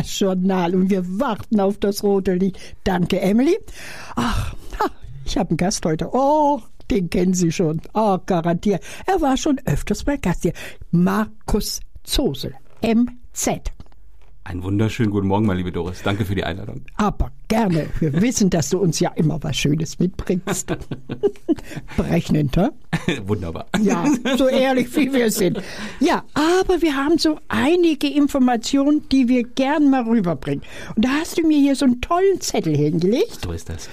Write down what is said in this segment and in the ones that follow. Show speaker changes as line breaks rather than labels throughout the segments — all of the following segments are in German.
Das Journal und wir warten auf das rote Licht. Danke, Emily. Ach, ich habe einen Gast heute. Oh, den kennen Sie schon. Oh, garantiert. Er war schon öfters bei Gast hier. Markus Zosel, MZ.
Einen wunderschönen guten Morgen, meine liebe Doris. Danke für die Einladung.
Aber gerne. Wir wissen, dass du uns ja immer was Schönes mitbringst. Berechnend, hä?
Wunderbar.
Ja, so ehrlich wie wir sind. Ja, aber wir haben so einige Informationen, die wir gern mal rüberbringen. Und da hast du mir hier so einen tollen Zettel hingelegt.
So ist das.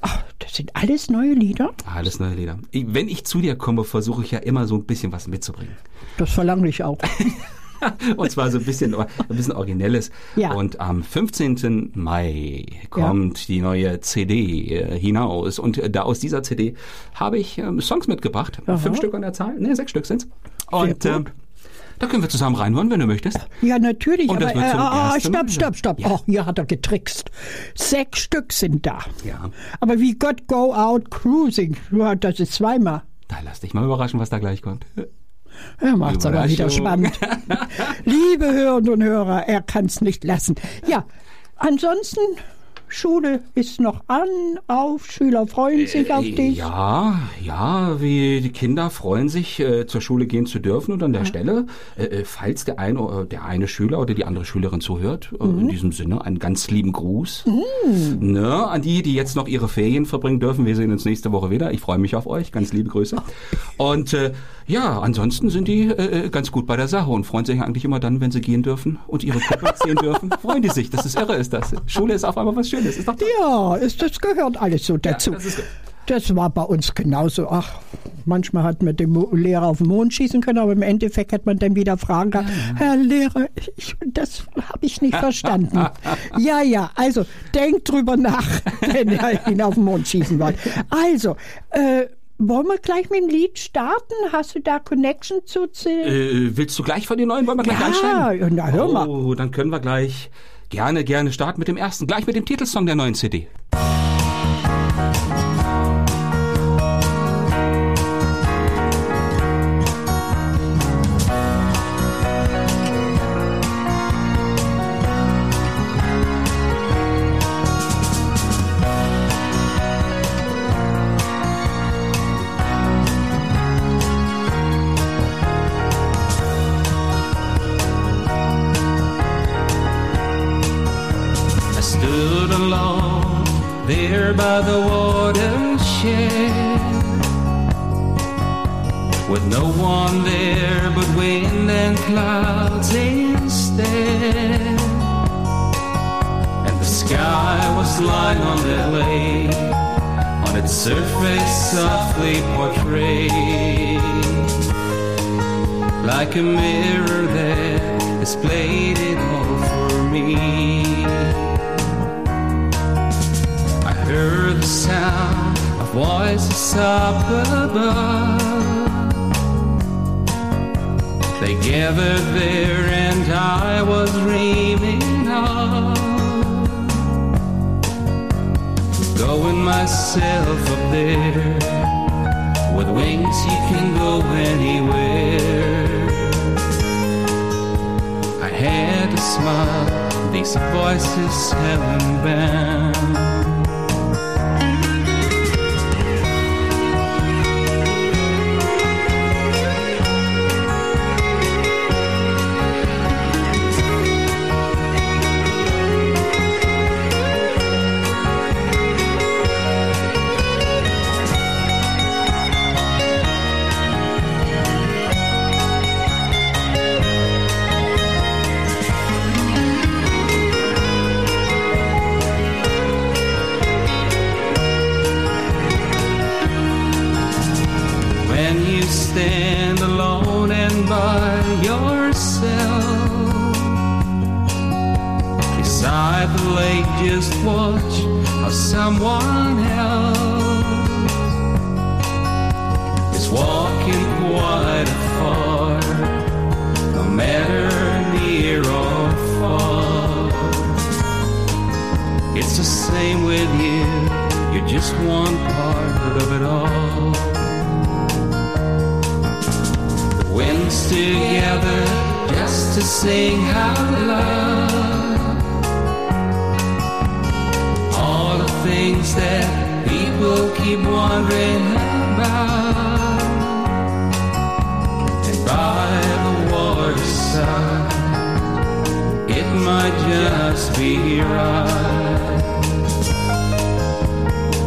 Ach, das sind alles neue Lieder.
Alles neue Lieder. Wenn ich zu dir komme, versuche ich ja immer so ein bisschen was mitzubringen.
Das verlange ich auch.
Und zwar so ein bisschen, ein bisschen Originelles.
Ja.
Und am 15. Mai kommt die neue CD äh, hinaus. Und äh, da aus dieser CD habe ich ähm, Songs mitgebracht.
Aha.
Fünf Stück an der Zahl. Ne, sechs Stück sind's. Und ähm, da können wir zusammen reinhören, wenn du möchtest.
Ja, natürlich.
Und das
aber
wird
äh,
zum
ah,
ersten
stopp, stopp, stopp.
Ja.
Ach, hier hat er getrickst. Sechs Stück sind da.
Ja.
Aber wie Gott Go Out Cruising, ja, das ist zweimal.
Da lass dich mal überraschen, was da gleich kommt.
Er macht's aber wieder spannend. Liebe Hörerinnen und Hörer, er kann's nicht lassen. Ja, ansonsten, Schule ist noch an, auf, Schüler freuen sich auf dich.
Äh, Ja, ja, wie die Kinder freuen sich, äh, zur Schule gehen zu dürfen. Und an der Stelle, äh, äh, falls der eine, äh, der eine Schüler oder die andere Schülerin zuhört, äh,
Mhm.
in diesem Sinne einen ganz lieben Gruß. Ne, an die, die jetzt noch ihre Ferien verbringen dürfen. Wir sehen uns nächste Woche wieder. Ich freue mich auf euch. Ganz liebe Grüße. Und äh, ja, ansonsten sind die äh, äh, ganz gut bei der Sache und freuen sich eigentlich immer dann, wenn sie gehen dürfen und ihre Kumpels sehen dürfen. Freuen die sich. Das ist irre, ist das. Schule ist auf einmal was Schönes. Ist doch toll.
Ja, ist, das gehört alles so dazu.
das ist gut.
Das war bei uns genauso. Ach, manchmal hat man den Lehrer auf den Mond schießen können, aber im Endeffekt hat man dann wieder Fragen gehabt. Herr Lehrer, ich, das habe ich nicht verstanden. ja, ja, also denkt drüber nach, wenn ihr ihn auf den Mond schießen wollt. Also, äh, wollen wir gleich mit dem Lied starten? Hast du da Connection zu? zu
Äh, willst du gleich von den neuen? Wollen wir gleich
Ja,
einsteigen?
na, hör mal.
Oh, dann können wir gleich gerne, gerne starten mit dem ersten. Gleich mit dem Titelsong der neuen CD.
By the watershed with no one there but wind and clouds instead. And the sky was lying on that lake, on its surface softly portrayed like a mirror that displayed it all for me. Heard the sound of voices up above. They gathered there, and I was dreaming of going myself up there. With wings, you can go anywhere. I had a smile, these voices heaven bound. Together just to sing how love all the things that people keep wondering about. And by the waterside it might just be right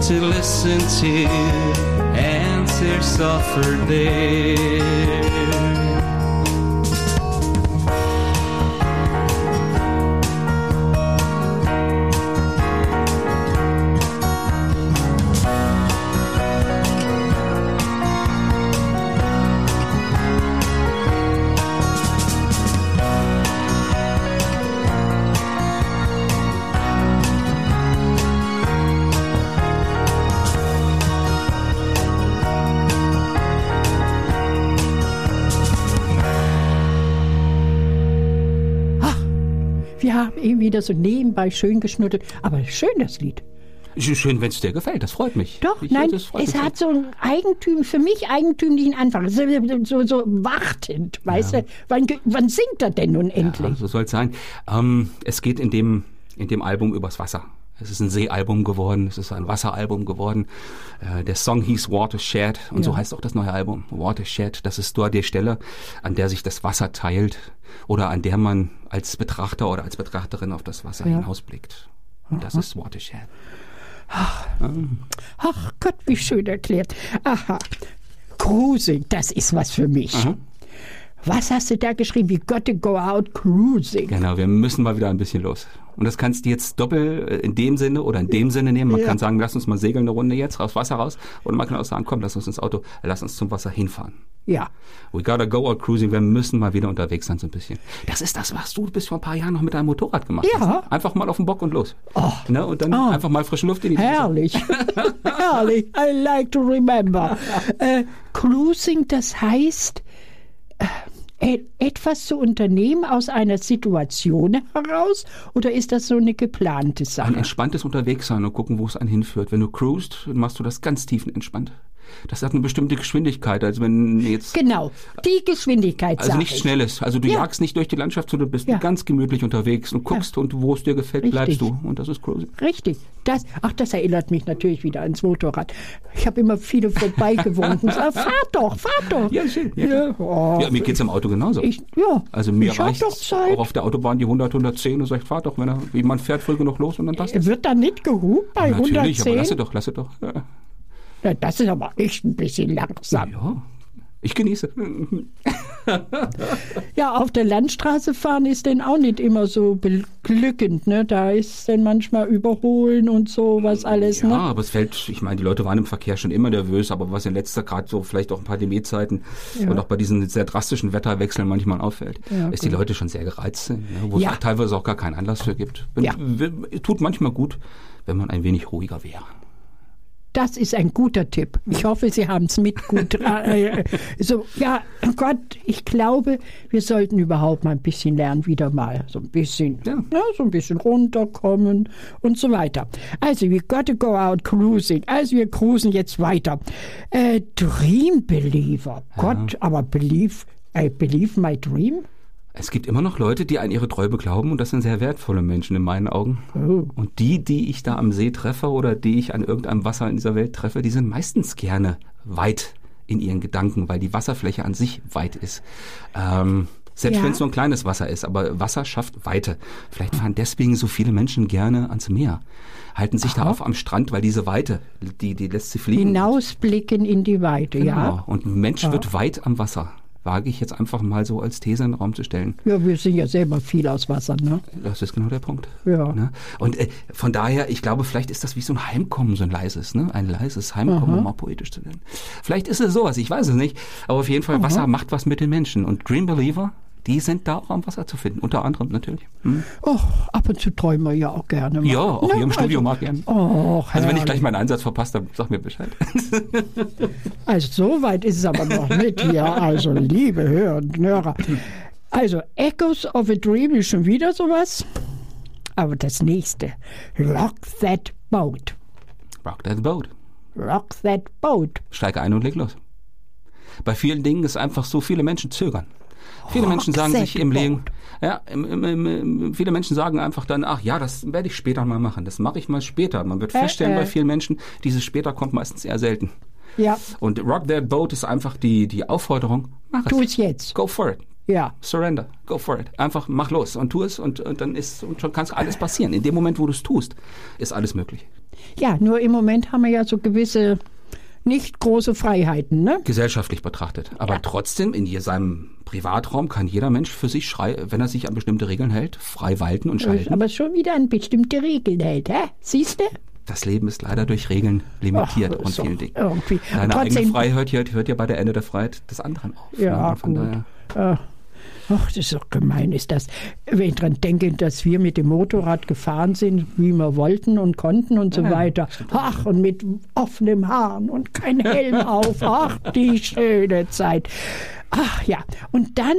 to listen to answers offered there
Haben eben wieder so nebenbei schön geschnuddelt. Aber schön das Lied.
Schön, wenn es dir gefällt, das freut mich.
Doch,
Ich-
nein, es
mich
hat so einen Eigentüm, für mich eigentümlichen Anfang. So, so, so wartend, weißt du? Wann, wann singt er denn nun
Ja,
endlich?
so soll es sein. Ähm, es geht in dem, in dem Album übers Wasser. Es ist ein Seealbum geworden, es ist ein Wasseralbum geworden. Äh, der Song hieß Watershed und so
Ja.
heißt auch das neue Album. Watershed, das ist dort die Stelle, an der sich das Wasser teilt oder an der man als Betrachter oder als Betrachterin auf das Wasser
Ja.
hinausblickt. Und das ist Watershed.
Ach Gott, wie schön erklärt. Aha. Cruising, das ist was für mich. Was hast du da geschrieben? We got to go out cruising.
Genau, wir müssen mal wieder ein bisschen los. Und das kannst du jetzt doppelt äh, in dem Sinne oder in dem Sinne nehmen. Man
Ja.
kann sagen, lass uns mal segeln eine Runde jetzt, aufs Wasser raus. Oder man kann auch sagen, komm, lass uns ins Auto, lass uns zum Wasser hinfahren.
Ja.
We gotta go out cruising, wir müssen mal wieder unterwegs sein so ein bisschen. Das ist das, was du bis vor ein paar Jahren noch mit deinem Motorrad gemacht
Ja.
hast. Einfach mal auf den Bock und los. Ne? Und dann einfach mal frische Luft in die.
Herrlich. Herrlich. I like to remember. Äh, cruising, das heißt, etwas zu unternehmen aus einer Situation heraus oder ist das so eine geplante
Ein
Sache?
entspanntes Unterwegssein und gucken, wo es einen hinführt. Wenn du cruist, dann machst du das ganz tiefenentspannt. Das hat eine bestimmte Geschwindigkeit, als wenn jetzt
Genau, die Geschwindigkeit
Also nichts
ich.
Schnelles. Also du
Ja.
jagst nicht durch die Landschaft, sondern du bist
Ja.
ganz gemütlich unterwegs und guckst und wo es dir gefällt,
Richtig.
bleibst du. Und das ist Cruising.
Richtig. Das, ach, das erinnert mich natürlich wieder ans Motorrad. Ich habe immer viele vorbeigewunken. Sag, fahr doch, fahr doch.
Ja, schön. Ja,
Ja, oh,
Ja, mir geht's im Auto genauso.
ich, ja.
also mir reicht auch auf der Autobahn die 100, 110 und sagt, fahr doch, wenn er, wie man fährt, früh genug los und dann passt es.
Wird da nicht gehupt bei
Natürlich,
110?
aber lasse doch, lasse doch. Ja.
Ja, das ist aber echt ein bisschen langsam.
ja. Ich genieße.
Ja, auf der Landstraße fahren ist denn auch nicht immer so beglückend. Ne? Da ist dann manchmal Überholen und so was alles.
Ja,
Ne?
aber es fällt, ich meine, die Leute waren im Verkehr schon immer nervös, aber was in letzter gerade so vielleicht auch ein Pandemiezeiten und auch bei diesen sehr drastischen Wetterwechseln manchmal auffällt,
Ja,
ist die Leute schon sehr gereizt sind, ne? wo
Ja.
es auch teilweise auch gar keinen Anlass für gibt.
Ja.
Tut manchmal gut, wenn man ein wenig ruhiger wäre.
Das ist ein guter Tipp. Ich hoffe, Sie haben es mit gut. äh, so, ja, Gott, ich glaube, wir sollten überhaupt mal ein bisschen lernen, wieder mal so ein bisschen,
Ja.
ne, so ein bisschen runterkommen und so weiter. Also, we got to go out cruising. Also, wir cruisen jetzt weiter. Äh, Dream Believer. Gott, aber believe, I believe my dream?
Es gibt immer noch Leute, die an ihre Träume glauben und das sind sehr wertvolle Menschen in meinen Augen.
Oh.
Und die, die ich da am See treffe oder die ich an irgendeinem Wasser in dieser Welt treffe, die sind meistens gerne weit in ihren Gedanken, weil die Wasserfläche an sich weit ist. Ähm, selbst
Ja.
wenn es nur ein kleines Wasser ist, aber Wasser schafft Weite. Vielleicht fahren deswegen so viele Menschen gerne ans Meer, halten sich da auf am Strand, weil diese Weite, die, die lässt sie fliegen.
Hinausblicken in die Weite,
Genau.
ja.
Und ein Mensch wird weit am Wasser. Wage ich jetzt einfach mal so als These in den Raum zu stellen.
Ja, wir sind ja selber viel aus Wasser, ne?
Das ist genau der Punkt.
Ja.
Ne? Und äh, von daher, ich glaube, vielleicht ist das wie so ein Heimkommen, so ein leises, ne? Ein leises Heimkommen, um mal poetisch zu werden. Vielleicht ist es sowas, ich weiß es nicht. Aber auf jeden Fall, Wasser macht was mit den Menschen. Und Dream Believer, die sind da auch am Wasser zu finden. Unter anderem natürlich. Hm?
Oh, ab und zu träumen wir ja auch gerne mal.
Ja, auch
Ne?
hier im Studio
also,
mal gern.
Oh,
Also wenn ich gleich meinen Einsatz verpasse, dann sag mir Bescheid.
Also so weit ist es aber noch nicht hier. Also liebe Hörer und Hörer. Also Echoes of a Dream ist schon wieder sowas. Aber das nächste. Rock that boat.
Rock that boat.
Rock that boat.
Steige ein und leg los. Bei vielen Dingen ist einfach so viele Menschen zögern.
Viele Menschen sagen sich im Leben, ja, im, im, im, viele Menschen sagen einfach dann, ach ja, das werde ich später mal machen, das mache ich mal später. Man wird
Äh,
feststellen
äh.
bei vielen Menschen, dieses später kommt meistens eher selten.
Ja,
Und Rock That Boat ist einfach die, die Aufforderung, mach
tu
es.
es jetzt.
Go for it.
Ja.
Surrender, go for it. Einfach mach los und tu es und, und dann ist und schon kann alles passieren. In dem Moment, wo du es tust, ist alles möglich.
Ja, nur im Moment haben wir ja so gewisse nicht große Freiheiten, ne?
Gesellschaftlich betrachtet. Aber trotzdem, in seinem Privatraum kann jeder Mensch für sich schrei, wenn er sich an bestimmte Regeln hält, frei walten und schalten.
Aber schon wieder an bestimmte Regeln hält, hä? Siehst du?
Das Leben ist leider durch Regeln limitiert
Ach,
und vielen Dingen.
irgendwie.
Deine eigene
Trotzdem-
Freiheit hört, hört ja bei der Ende der Freiheit des anderen auf. ne?
Ja,
Und von
gut.
daher,
Äh, Ach, das ist doch gemein, ist das. Wenn ich dran denke, dass wir mit dem Motorrad gefahren sind, wie wir wollten und konnten und so weiter. Ach, und mit offenem Haaren und kein Helm auf. Ach, die schöne Zeit. Ach ja, und dann,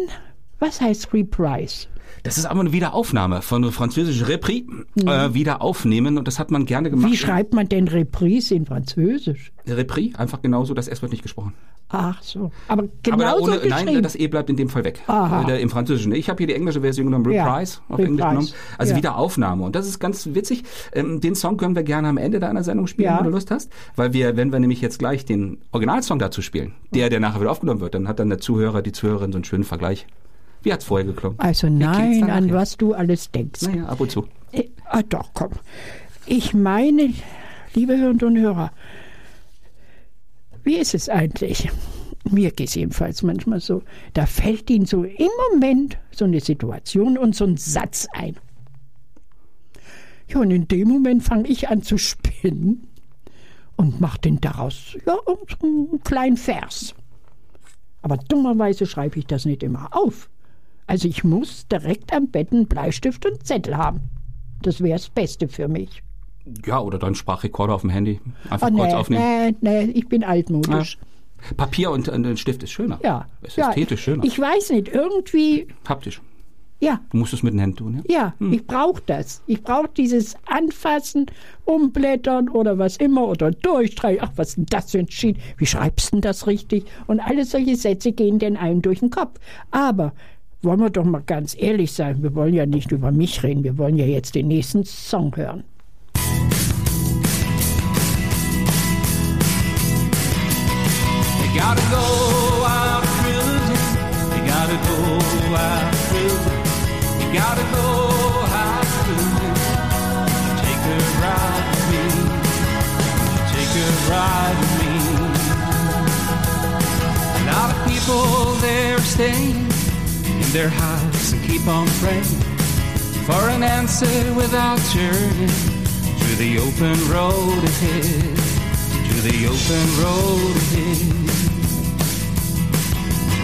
was heißt Reprise?
Das ist aber eine Wiederaufnahme von französisch Repris, äh, wieder aufnehmen und das hat man gerne gemacht.
Mhm. Wie schreibt man denn Reprise in Französisch?
Repris, einfach genauso, das S wird nicht gesprochen.
Ach so. Aber
ohne,
geschrieben.
nein, das E bleibt in dem Fall weg.
Aha.
Äh, Im Französischen. Ich habe hier die englische Version genommen,
Ja,
Reprise, auf
Reprise.
Englisch genommen. Also
Ja.
Wiederaufnahme. Und das ist ganz witzig. Ähm, den Song können wir gerne am Ende deiner Sendung spielen,
Ja.
wenn du Lust hast. Weil wir, wenn wir nämlich jetzt gleich den Originalsong dazu spielen, der, der nachher wieder aufgenommen wird, dann hat dann der Zuhörer, die Zuhörerin so einen schönen Vergleich. Wie hat's vorher geklungen?
also nein, an
nachher?
was du alles denkst.
Naja, ab und zu.
Äh, Ah, doch, komm. Ich meine, liebe Hörerinnen und Hörer, wie ist es eigentlich? Mir geht es jedenfalls manchmal so. Da fällt Ihnen so im Moment so eine Situation und so ein Satz ein. Ja, und in dem Moment fange ich an zu spinnen und mache den daraus ja, einen kleinen Vers. Aber dummerweise schreibe ich das nicht immer auf. Also ich muss direkt am Bett einen Bleistift und Zettel haben. Das wäre das Beste für mich.
Ja, oder dann Sprachrekorder auf dem Handy. Einfach
Oh,
kurz
nee,
aufnehmen.
nee, nee, ich bin altmodisch.
Papier und ein Stift ist schöner.
Ja.
Ist
ja,
ästhetisch schöner.
Ich weiß nicht, irgendwie,
Haptisch.
ja,
Du musst es mit den Händen tun, ja?
ja,
Hm.
ich brauche das. Ich brauche dieses Anfassen, Umblättern oder was immer oder durchstreichen. Ach, was ist denn das für ein Schied? Wie schreibst du denn das richtig? Und alle solche Sätze gehen denn einem durch den Kopf. Aber wollen wir doch mal ganz ehrlich sein, wir wollen ja nicht über mich reden, wir wollen ja jetzt den nächsten Song hören.
Gotta go out cruising. You gotta go out cruising. You gotta go out cruising. Take a ride with me. Take a ride with me. A lot of people they're staying in their house and keep on praying for an answer without turning to the open road ahead to the open road ahead.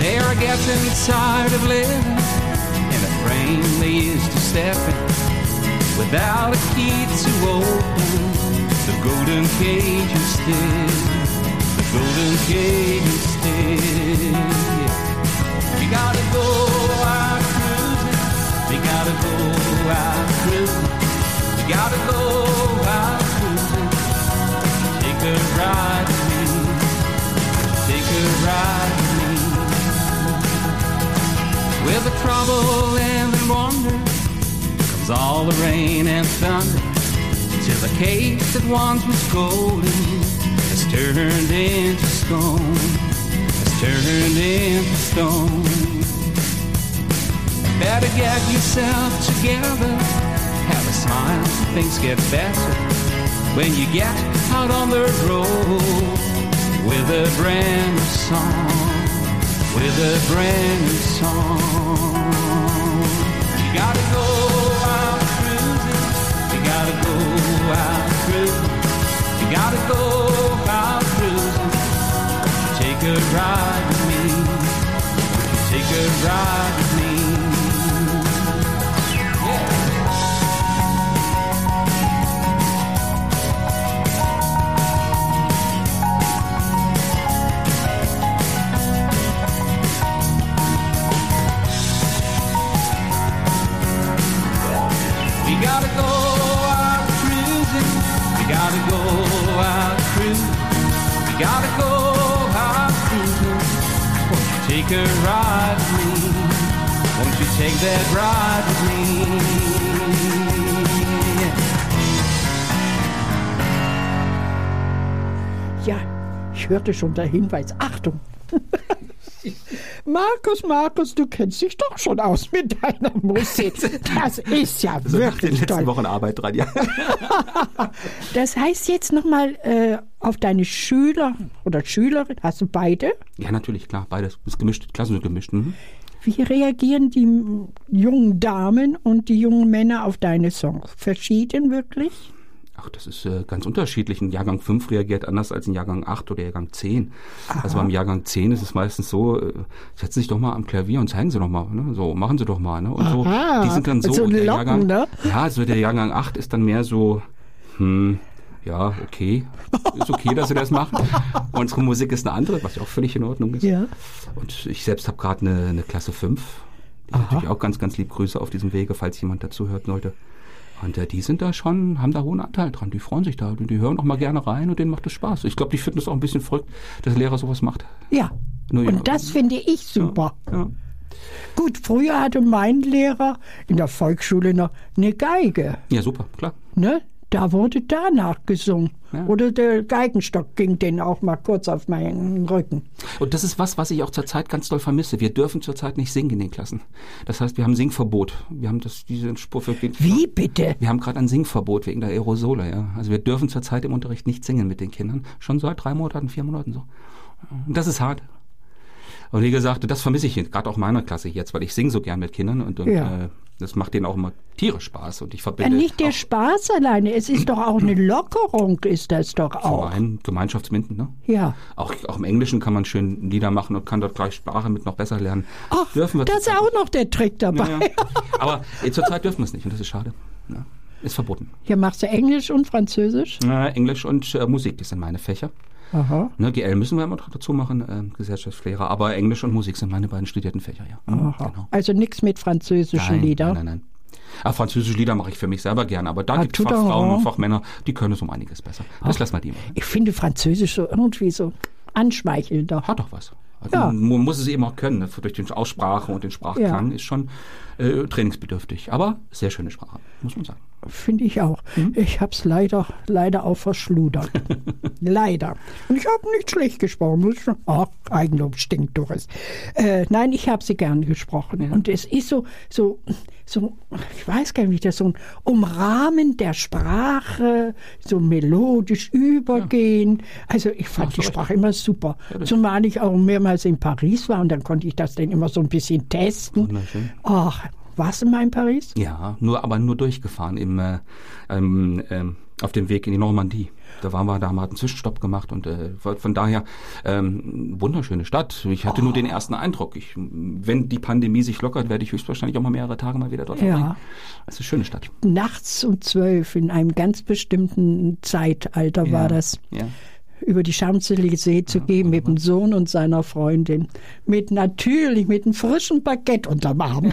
They are getting tired of living in a frame they used to step in without a key to open the golden cage instead. The golden cage instead. You gotta go gotta go out cruising. Gotta go out cruising. Take a ride with me. Take a ride with me. With the trouble and the wonder comes all the rain and thunder. Till the cage that once was golden has turned into stone. Has turned into stone. Better get yourself together. Have a smile, things get better when you get out on the road with a brand new song. With a brand new song. You gotta go out cruising. You gotta go out cruising. You gotta go out cruising. Take a ride with me. Take a ride gotta go cruising. Won't you take a ride with me?
Won't you take that ride with me?
Ja, ich hörte schon der Hinweis. Achtung! Markus, Markus, du kennst dich doch schon aus mit deiner Musik. Das ist ja
So nach den
wirklich
letzten
toll.
Wochen Arbeit dran, ja.
Das heißt jetzt nochmal äh, auf deine Schüler oder Schülerin, hast du beide?
Ja, natürlich, klar, beides. Ist gemischt, Klassen sind gemischt. Mhm.
Wie reagieren die jungen Damen und die jungen Männer auf deine Songs? Verschieden wirklich?
Ach, das ist äh, ganz unterschiedlich. Ein Jahrgang 5 reagiert anders als ein Jahrgang 8 oder Jahrgang 10. Also beim Jahrgang 10 ist es meistens so, äh, setzen Sie sich doch mal am Klavier und zeigen Sie doch mal, ne? so, machen Sie doch mal. Ne? Und so,
Aha,
die sind dann so.
so
und der Jahrgang,
ne?
Ja, also der Jahrgang 8 ist dann mehr so, hm, ja, okay, ist okay, dass Sie das machen. Unsere Musik ist eine andere, was ja auch völlig in Ordnung ist.
Ja.
Und ich selbst habe gerade eine, eine Klasse 5. Die natürlich auch ganz, ganz lieb Grüße auf diesem Wege, falls jemand dazu hört sollte. Und äh, die sind da schon, haben da hohen Anteil dran. Die freuen sich da und die hören auch mal gerne rein und denen macht es Spaß. Ich glaube, die finden es auch ein bisschen verrückt, dass der Lehrer sowas macht.
Ja.
Nur ja.
Und das finde ich super.
Ja.
Gut, früher hatte mein Lehrer in der Volksschule noch eine Geige.
ja, super, klar.
Ne? Da wurde danach gesungen.
Ja.
Oder der Geigenstock ging den auch mal kurz auf meinen Rücken.
Und das ist was, was ich auch zurzeit ganz doll vermisse. Wir dürfen zurzeit nicht singen in den Klassen. Das heißt, wir haben Singverbot. Wir haben das, diesen Spur für
Wie bitte?
Wir haben gerade ein Singverbot wegen der Aerosole, ja. Also wir dürfen zurzeit im Unterricht nicht singen mit den Kindern. Schon seit drei Monaten, vier Monaten so. Und das ist hart. Und wie gesagt, das vermisse ich gerade auch in meiner Klasse jetzt, weil ich singe so gern mit Kindern und, und
Ja.
äh, das macht denen auch immer tierisch Spaß und ich
Ja,
verbinde
nicht der Spaß alleine, es ist doch auch eine Lockerung, ist das doch auch.
ein Gemeinschaftsminden, ne?
Ja.
Auch, auch im Englischen kann man schön Lieder machen und kann dort gleich Sprache mit noch besser lernen.
Ach,
dürfen wir
da ist auch noch der Trick dabei.
Ja, ja. Aber äh, zurzeit dürfen wir es nicht und das ist schade. Ja. Ist verboten.
Hier machst du Englisch und Französisch.
Äh, Englisch und äh, Musik, das sind meine Fächer.
Aha.
Ne, GL müssen wir immer dazu machen, ähm, Gesellschaftslehrer, aber Englisch und Musik sind meine beiden studierten Fächer, ja.
Aha.
Genau.
Also nichts mit französischen
Nein,
Liedern.
nein, nein, nein. Ah, französische Lieder mache ich für mich selber gern, aber da
Ah,
gibt es Fachfrauen
en
und Fachmänner, die können es um einiges besser. Das lassen wir die machen.
Ich finde Französisch so irgendwie so anschmeichelnder.
Hat doch was. Also
Ja.
Man muss es eben auch können, ne? durch die Aussprache und den Sprachklang
Ja.
ist schon äh, trainingsbedürftig. Aber sehr schöne Sprache, muss man sagen.
Finde ich auch.
Mhm.
Ich habe es leider, leider auch verschludert. leider. Und ich habe nicht schlecht gesprochen. Ach, Eigenlob stinkt, Doris. Äh, nein, ich habe sie gern gesprochen. Und es ist so, so, so, ich weiß gar nicht, wie das so ein Umrahmen der Sprache, so melodisch übergehen. Also ich fand die Sprache immer super. Zumal ich auch mehrmals in Paris war und dann konnte ich das dann immer so ein bisschen testen. Ach, warst du mal in Paris?
Ja, nur aber nur durchgefahren im, äh, ähm, ähm, auf dem Weg in die Normandie. Da waren wir, da haben wir einen Zwischenstopp gemacht und äh, von daher ähm, wunderschöne Stadt. Ich hatte nur den ersten Eindruck. Ich, wenn die Pandemie sich lockert, werde ich höchstwahrscheinlich auch mal mehrere Tage mal wieder dort
Ja.
verbringen. Es ist eine schöne Stadt.
nachts um zwölf in einem ganz bestimmten Zeitalter war das,
Ja.
Über die Champs-Élysées zu gehen mit dem Sohn und seiner Freundin. Mit natürlich, mit einem frischen Baguette unterm Arm.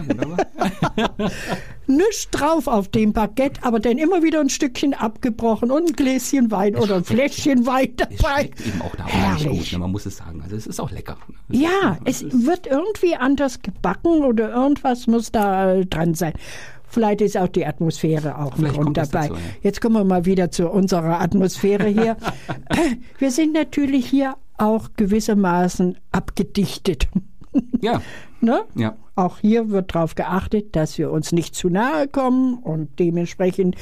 Nichts drauf auf dem Baguette, aber dann immer wieder ein Stückchen abgebrochen und ein Gläschen Wein oder ein Fläschchen Wein
Es
dabei.
schmeckt eben auch da
Herrlich.
gut, ne? man muss es sagen. Also es ist auch lecker. Es
Ja,
ist-
es wird irgendwie anders gebacken oder irgendwas muss da dran sein. Vielleicht ist auch die Atmosphäre auch ein Grund dabei.
dazu, ja.
Jetzt kommen wir mal wieder zu unserer Atmosphäre hier. wir sind natürlich hier auch gewissermaßen abgedichtet.
Ja,
ne?
ja.
Auch hier wird darauf geachtet, dass wir uns nicht zu nahe kommen und dementsprechend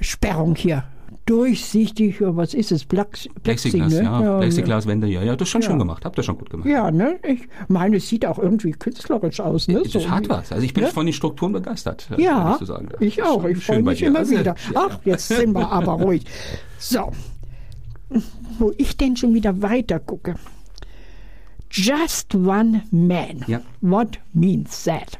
Sperrung hier. Durchsichtig, ja, was ist es? Plex, Plexi,
Plexiglas,
ne?
ja. Plexiglaswände, ja, ja. Das schon schön gemacht. Habt ihr schon gut gemacht.
Ja, ne? Ich meine, es sieht auch irgendwie künstlerisch aus, ne?
Das hat was. Also ich bin
Ne?
von den Strukturen begeistert. äh,
Ja,
so
ich auch. Ich freue mich immer
Also,
wieder.
ja,
Ach, jetzt sind wir aber ruhig. So, wo ich denn schon wieder weiter gucke. Just one man.
Ja.
What means that?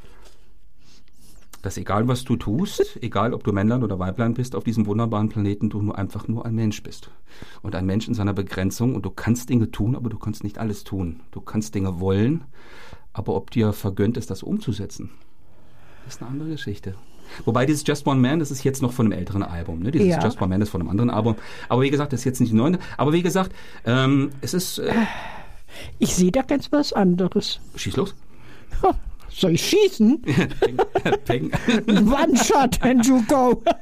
Dass egal was du tust, egal ob du Männlein oder Weiblein bist, auf diesem wunderbaren Planeten, du nur einfach nur ein Mensch bist. Und ein Mensch in seiner Begrenzung. Und du kannst Dinge tun, aber du kannst nicht alles tun. Du kannst Dinge wollen, aber ob dir vergönnt ist, das umzusetzen, ist eine andere Geschichte. Wobei dieses Just One Man, das ist jetzt noch von einem älteren Album. Ne? Dieses
Ja.
Just One Man ist von einem anderen Album. Aber wie gesagt, das ist jetzt nicht neu. Aber wie gesagt, ähm, es ist... Äh,
Ich sehe da ganz was anderes.
schieß los.
Soll ich schießen?
Peng.
One shot and you go.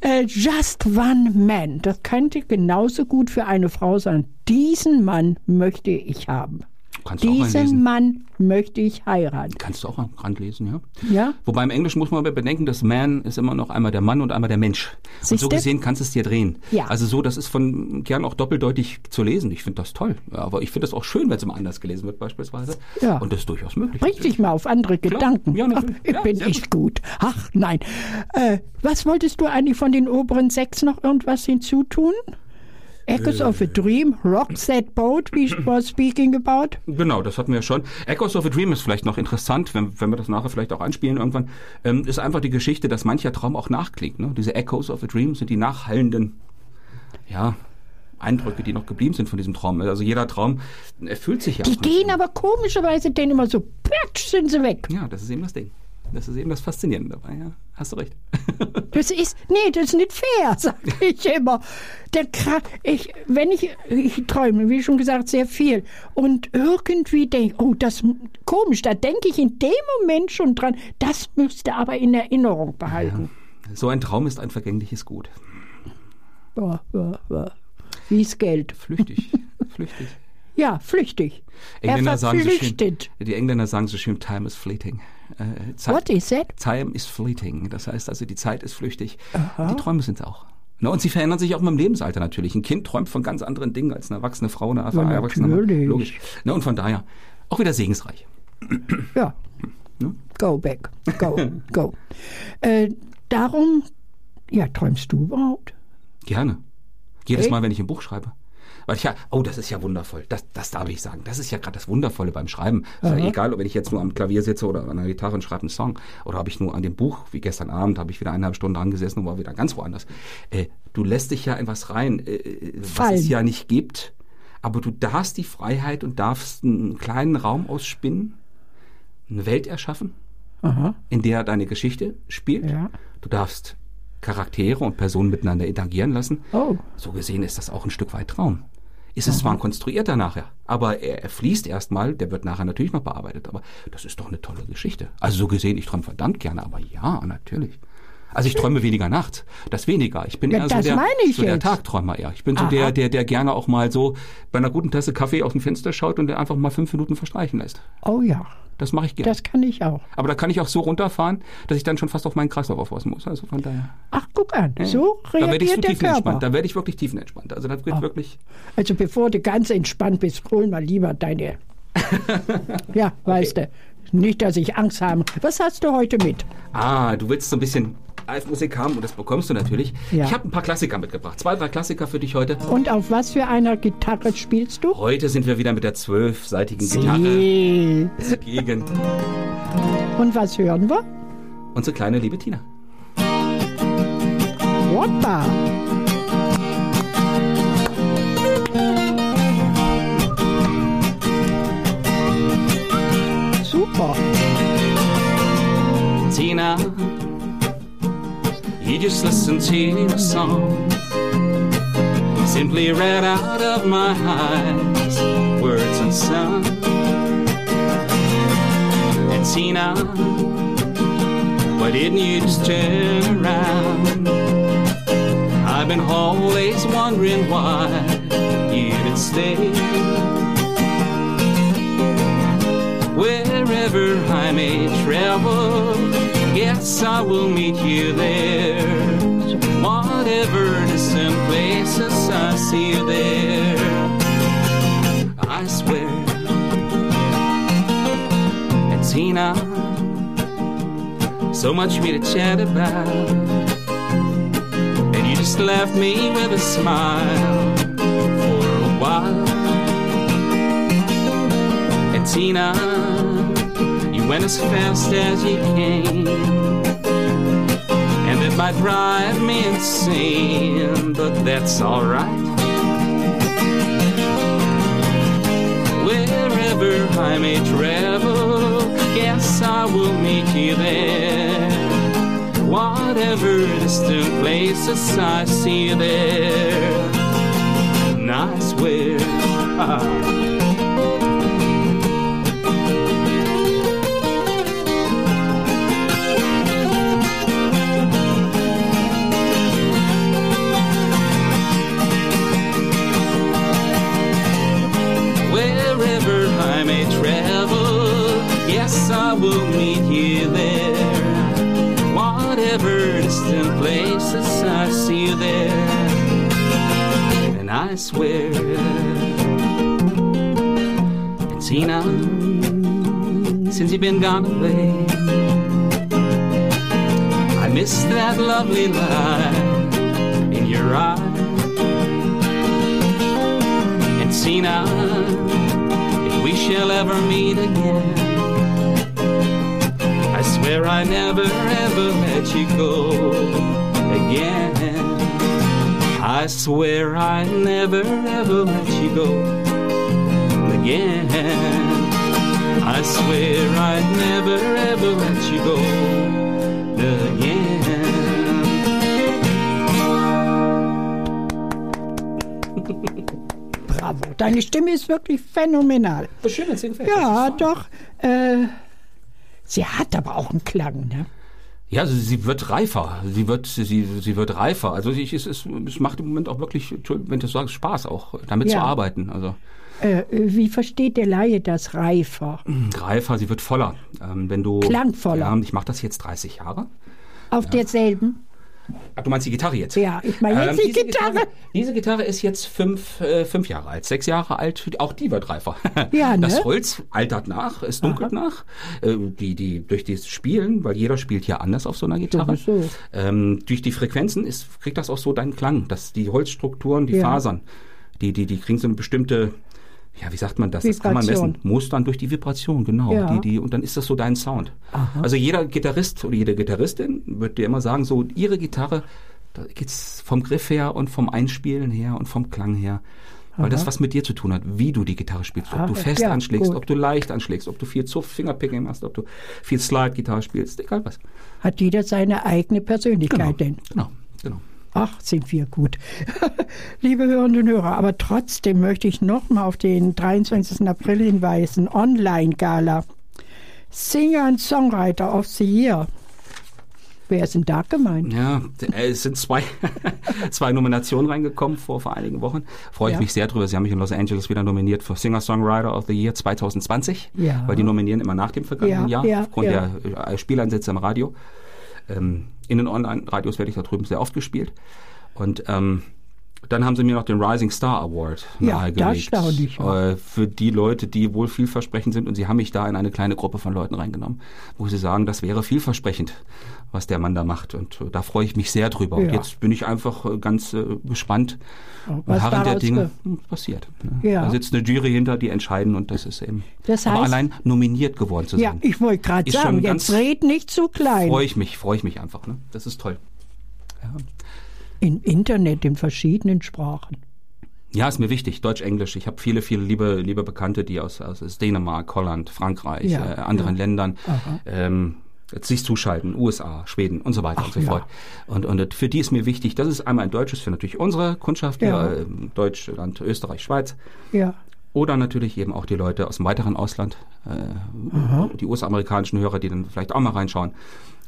Äh, Just one man. Das könnte genauso gut für eine Frau sein. Diesen Mann möchte ich haben.
Kannst
Diesen. Mann möchte ich heiraten.
Kannst du auch ranlesen, ja?
Ja?
Wobei im Englischen muss man aber bedenken, dass Man ist immer noch einmal der Mann und einmal der Mensch. Und so
Siehste?
gesehen kannst du es dir drehen.
Ja.
Also so, das ist von gern auch doppeldeutig zu lesen. Ich finde das toll. Ja, aber ich finde das auch schön, wenn es immer anders gelesen wird beispielsweise.
Ja.
Und das ist durchaus möglich.
Bring dich mal auf andere Gedanken.
Ja,
Ach, ich
Ja,
bin ich gut. Ach nein. Äh, was wolltest du eigentlich von den oberen sechs noch irgendwas hinzutun? Echoes of
Äh.
a Dream, Rock That Boat, we were speaking about.
Genau, das hatten wir schon. Echoes of a Dream ist vielleicht noch interessant, wenn, wenn wir das nachher vielleicht auch anspielen irgendwann, ähm, ist einfach die Geschichte, dass mancher Traum auch nachklingt. Ne? Diese Echoes of a Dream sind die nachhallenden, ja, Eindrücke, die noch geblieben sind von diesem Traum. Also jeder Traum erfüllt sich ja.
Die gehen aber komischerweise denen immer so, platsch, sind sie weg.
Ja, das ist eben das Ding. Das ist eben das Faszinierende dabei, ja. Hast du recht.
Das ist, nee, das ist nicht fair, sage ich immer. Der ich, wenn ich, ich träume, wie schon gesagt, sehr viel. Und irgendwie denke oh, das komisch, da denke ich in dem Moment schon dran, das müsste aber in Erinnerung behalten.
So ein Traum ist ein vergängliches Gut.
Ja, ja, ja. Wie ist Geld?
Flüchtig, flüchtig.
Ja, flüchtig.
Engländer
er
sagen so schön,
verflüchtet.
die Engländer sagen so schön, time is fleeting. Äh, Zeit,
What is that?
Time is fleeting. Das heißt also, die Zeit ist flüchtig. Die Träume sind es auch. Na, und sie verändern sich auch mit dem Lebensalter natürlich. Ein Kind träumt von ganz anderen Dingen als eine erwachsene Frau, eine
Ja,
erwachsene Mann. Logisch. Na, und von daher auch wieder segensreich.
Ja.
Ne?
Go back. Go, go. Äh, darum, ja, träumst du überhaupt?
Gerne. Jedes? Mal, wenn ich ein Buch schreibe. Weil ich ja, oh, das ist ja wundervoll. Das, das darf ich sagen. Das ist ja gerade das Wundervolle beim Schreiben. Ist ja egal, ob ich jetzt nur am Klavier sitze oder an der Gitarre und schreibe einen Song. Oder ob ich nur an dem Buch, wie gestern Abend, habe ich wieder eineinhalb Stunden dran gesessen und war wieder ganz woanders. Äh, du lässt dich ja in was rein, äh, was es ja nicht gibt. Aber du darfst die Freiheit und darfst einen kleinen Raum ausspinnen, eine Welt erschaffen,
Aha.
in der deine Geschichte spielt.
Ja.
Du darfst Charaktere und Personen miteinander interagieren lassen.
Oh.
So gesehen ist das auch ein Stück weit Traum. Ist es zwar ein konstruierter nachher, aber er, er fließt erstmal, der wird nachher natürlich noch bearbeitet, aber das ist doch eine tolle Geschichte. Also so gesehen, ich träume verdammt gerne, aber ja, natürlich. Also ich träume weniger nachts, das weniger. Ich bin
Ja,
eher so der, so der. Tagträumer eher. Ich bin so
Aha.
der, der, der gerne auch mal so bei einer guten Tasse Kaffee aus dem Fenster schaut und der einfach mal fünf Minuten verstreichen lässt.
Oh ja,
Das mache ich gerne.
das kann ich auch.
Aber da kann ich auch so runterfahren, dass ich dann schon fast auf meinen Kreislauf aufpassen muss. Also von daher.
Ach, guck an, so
Da werde ich so
reagiert der
tiefenentspannt.
Körper.
Da werde ich wirklich tiefenentspannt. Also das wird wirklich.
Also bevor du ganz entspannt bist, hol mal lieber deine... ja, weißt du, nicht, dass ich Angst habe. Was hast du heute mit?
Ah, du willst so ein bisschen Live-Musik haben und das bekommst du natürlich.
Ja.
Ich habe ein paar Klassiker mitgebracht. Zwei, drei Klassiker für dich heute.
Und auf was für einer Gitarre spielst du?
Heute sind wir wieder mit der zwölfseitigen Gitarre
Nee.
gegen
Und was hören wir?
unsere kleine liebe Tina.
Hoppa. Super.
Tina, you just listen to a song. Simply read out of my eyes, words and sound. And Tina, why didn't you just turn around? I've been always wondering why you didn't stay. Wherever I may travel, yes, I will meet you there. Whatever distant places I see you there, I swear. And Tina, so much for me to chat about. And you just left me with a smile for a while. And Tina, went as fast as you came. And it might drive me insane, but that's alright. Wherever I may travel, yes, I will meet you there. Whatever distant places I see you there. And I swear. ah, guess I will meet you there. Whatever distant places I see you there, and I swear, Tina, since you've been gone away, I miss that lovely light in your eyes. And if we shall ever meet again. I swear I never ever let you go again. I swear I never ever let you go again. I swear I never ever let you go again.
Bravo. Deine Stimme ist wirklich phänomenal.
Schön, dass.
Ja, doch. Äh, sie hat aber auch einen Klang, ne?
Ja, also sie wird reifer. Sie wird, sie, sie wird reifer. Also ich, es, es, es macht im Moment auch wirklich, wenn du sagst, Spaß auch, damit
Ja.
zu arbeiten. Also
Äh, wie versteht der Laie das reifer?
reifer, sie wird voller. Ähm, wenn du
Klangvoller.
Ja, ich mache das jetzt 30 Jahre.
Auf derselben?
Ach, du meinst die Gitarre jetzt?
Ja, ich meine jetzt die
Ähm, diese
Gitarre.
Diese Gitarre ist jetzt fünf, äh, fünf Jahre alt, sechs Jahre alt. Auch die wird reifer.
Ja, ne?
Das Holz altert nach, es dunkelt nach. Äh, die, die, durch das Spielen, weil jeder spielt ja anders auf so einer Gitarre.
Sowieso.
Ähm, durch die Frequenzen ist, kriegt das auch so deinen Klang, dass die Holzstrukturen, die
Ja.
Fasern, die, die, die kriegen so eine bestimmte, ja, wie sagt man das? Das kann man
Vibration.
messen. Mustern durch die Vibration, genau.
Ja.
Die, die, und dann ist das so dein Sound. Also jeder Gitarrist oder jede Gitarristin wird dir immer sagen, so ihre Gitarre, da geht's vom Griff her und vom Einspielen her und vom Klang her. Weil das was mit dir zu tun hat, wie du die Gitarre spielst. Ob
Aha,
du fest
ja,
anschlägst,
gut.
ob du leicht anschlägst, ob du viel Zuff, Fingerpicking machst, ob du viel Slide-Gitarre spielst, egal was.
Hat jeder seine eigene Persönlichkeit denn?
Genau, genau.
Ach, sind wir gut. Liebe Hörerinnen und Hörer, aber trotzdem möchte ich nochmal auf den 23. April hinweisen. Online-Gala. Singer and Songwriter of the Year. Wer ist denn da gemeint?
Ja, äh, es sind zwei, zwei Nominationen reingekommen vor, vor einigen Wochen. Freue ich
Ja.
mich sehr drüber. Sie haben mich in Los Angeles wieder nominiert für Singer-Songwriter of the Year 2020.
Ja.
Weil die nominieren immer nach dem vergangenen
Ja,
Jahr,
ja,
aufgrund der äh, Spieleinsätze im Radio. Ähm, in den Online-Radios werde ich da drüben sehr oft gespielt. Und ähm, dann haben sie mir noch den Rising Star Award
Ja,
nahegelegt.
das ich.
Äh, für die Leute, die wohl vielversprechend sind. Und sie haben mich da in eine kleine Gruppe von Leuten reingenommen, wo sie sagen, das wäre vielversprechend, was der Mann da macht. Und äh, da freue ich mich sehr drüber. Und
Ja.
jetzt bin ich einfach äh, ganz äh, gespannt,
was
harren der Dinge hm, passiert. Ne?
Ja.
Da sitzt eine Jury hinter, die entscheiden und das ist eben.
Das
Aber
heißt-
allein nominiert geworden zu
Ja,
sein.
ich wollte gerade sagen,
ganz-
jetzt red nicht zu klein.
freue ich mich, freue ich mich einfach. Ne? Das ist toll.
Im Internet in verschiedenen Sprachen.
Ja, ist mir wichtig. Deutsch, Englisch. Ich habe viele, viele liebe, liebe Bekannte, die aus, aus Dänemark, Holland, Frankreich,
Ja,
äh, anderen
ja.
Ländern ähm, sich zuschalten, USA, Schweden und so weiter
Ach,
und so
ja.
fort. Und, und für die ist mir wichtig, das ist einmal ein deutsches für natürlich unsere Kundschaft,
Ja.
hier, äh, Deutschland, Österreich, Schweiz.
Ja.
Oder natürlich eben auch die Leute aus dem weiteren Ausland, äh, die US-amerikanischen Hörer, die dann vielleicht auch mal reinschauen.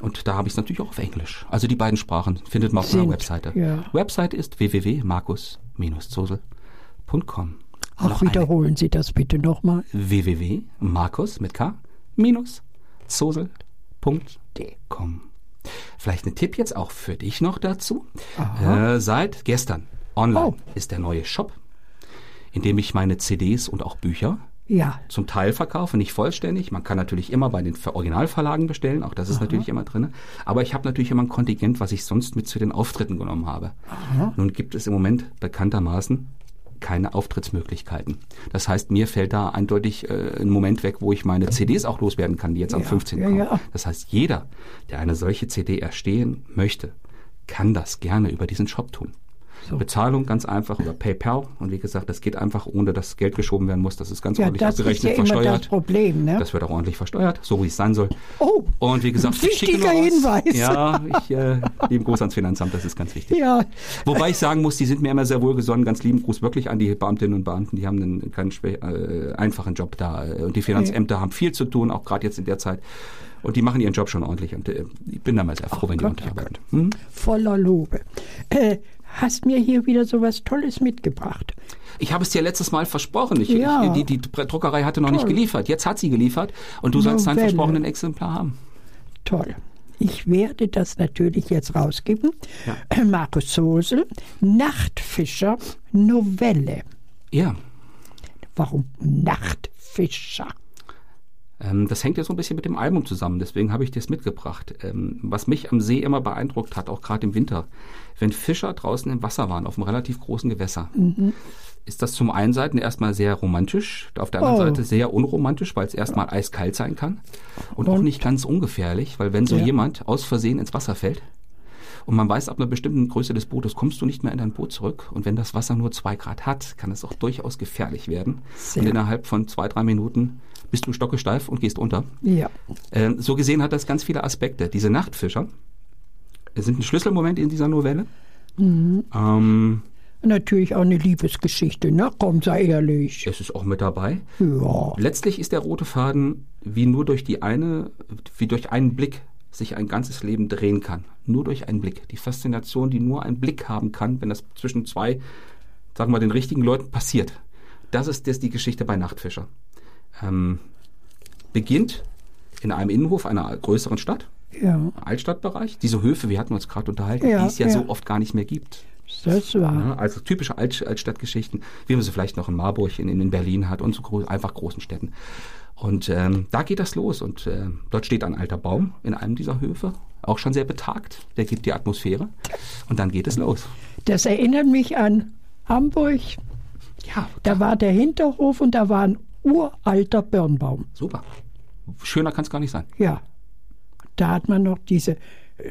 Und da habe ich es natürlich auch auf Englisch. Also die beiden Sprachen findet man auf meiner
Sind,
Webseite.
ja.
Website ist www.markus-zosel.com.
Auch
Noch eine.
wiederholen Sie das bitte nochmal.
www.markus mit K minus zosel.com. Vielleicht ein Tipp jetzt auch für dich noch dazu. Äh, seit gestern online
Oh.
ist der neue Shop, in dem ich meine CDs und auch Bücher
Ja,
zum Teil verkaufe, nicht vollständig. Man kann natürlich immer bei den Ver- Originalverlagen bestellen, auch das ist natürlich immer drin. Aber ich habe natürlich immer ein Kontingent, was ich sonst mit zu den Auftritten genommen habe. Nun gibt es im Moment bekanntermaßen keine Auftrittsmöglichkeiten. Das heißt, mir fällt da eindeutig äh, ein Moment weg, wo ich meine CDs auch loswerden kann, die jetzt am
Ja,
15.
ja,
kommen.
ja.
Das heißt, jeder, der eine solche CD erstehen möchte, kann das gerne über diesen Shop tun. Bezahlung ganz einfach über PayPal und wie gesagt, das geht einfach, ohne dass Geld geschoben werden muss. Das ist ganz
ja
ordentlich
das ist
abgerechnet,
ja immer
versteuert.
das Problem. Ne?
Das wird auch ordentlich versteuert, so wie es sein soll.
Oh,
Und wie gesagt,
wichtiger. Hinweis.
Ja, ich äh, lieben Gruß ans Finanzamt, das ist ganz wichtig.
ja,
Wobei ich sagen muss, die sind mir immer sehr wohlgesonnen. Ganz lieben Gruß wirklich an die Beamtinnen und Beamten. Die haben einen schwer, äh, einfachen Job da. Und die Finanzämter haben viel zu tun, auch gerade jetzt in der Zeit. Und die machen ihren Job schon ordentlich. Und äh, ich bin da mal sehr froh, wenn die
Gott,
ordentlich
oh
arbeiten. Hm?
voller Lobe. Äh, hast mir hier wieder so was Tolles mitgebracht.
Ich habe es dir letztes Mal versprochen. Ich,
Ja.
ich, die, die Druckerei hatte noch nicht
Toll.
geliefert. Jetzt hat sie geliefert. Und du sollst dein
Novelle.
versprochenen Exemplar haben.
Toll. Ich werde das natürlich jetzt rausgeben.
Ja.
Markus Sosel, Nachtfischer, Novelle.
Ja.
Warum Nachtfischer?
Ähm, das hängt ja so ein bisschen mit dem Album zusammen, deswegen habe ich das mitgebracht. Ähm, was mich am See immer beeindruckt hat, auch gerade im Winter, wenn Fischer draußen im Wasser waren, auf einem relativ großen Gewässer, ist das zum einen Seiten erstmal sehr romantisch, auf der anderen
Oh.
Seite sehr unromantisch, weil es erstmal eiskalt sein kann und, auch
Und-
nicht ganz ungefährlich, weil wenn so
Ja.
jemand aus Versehen ins Wasser fällt, und man weiß, ab einer bestimmten Größe des Bootes kommst du nicht mehr in dein Boot zurück. Und wenn das Wasser nur zwei Grad hat, kann es auch durchaus gefährlich werden.
Sehr.
Und innerhalb von zwei, drei Minuten bist du stockesteif und gehst unter.
Ja.
Ähm, so gesehen hat das ganz viele Aspekte. Diese Nachtfischer sind ein Schlüsselmoment in dieser Novelle. Ähm,
Natürlich auch eine Liebesgeschichte, ne? Komm, sei ehrlich.
es ist auch mit dabei.
Ja.
Letztlich ist der rote Faden, wie nur durch die eine, wie durch einen Blick sich ein ganzes Leben drehen kann. Nur durch einen Blick. Die Faszination, die nur ein Blick haben kann, wenn das zwischen zwei, sagen wir mal, den richtigen Leuten passiert. Das ist das die Geschichte bei Nachtfischer. Ähm, beginnt in einem Innenhof einer größeren Stadt,
Ja,
Altstadtbereich. Diese Höfe, wir hatten uns gerade unterhalten,
Ja,
die es ja,
ja.
so oft gar nicht mehr gibt.
das war.
Also typische Alt Altstadtgeschichten, wie man sie vielleicht noch in Marburg, in, in Berlin hat und so gro einfach großen Städten. Und ähm, da geht das los und äh, dort steht ein alter Baum in einem dieser Höfe, auch schon sehr betagt, der gibt die Atmosphäre und dann geht es los.
Das erinnert mich an Hamburg.
Ja,
Da war der Hinterhof und da war ein uralter Birnbaum.
super. Schöner kann es gar nicht sein.
Ja. Da hat man noch diese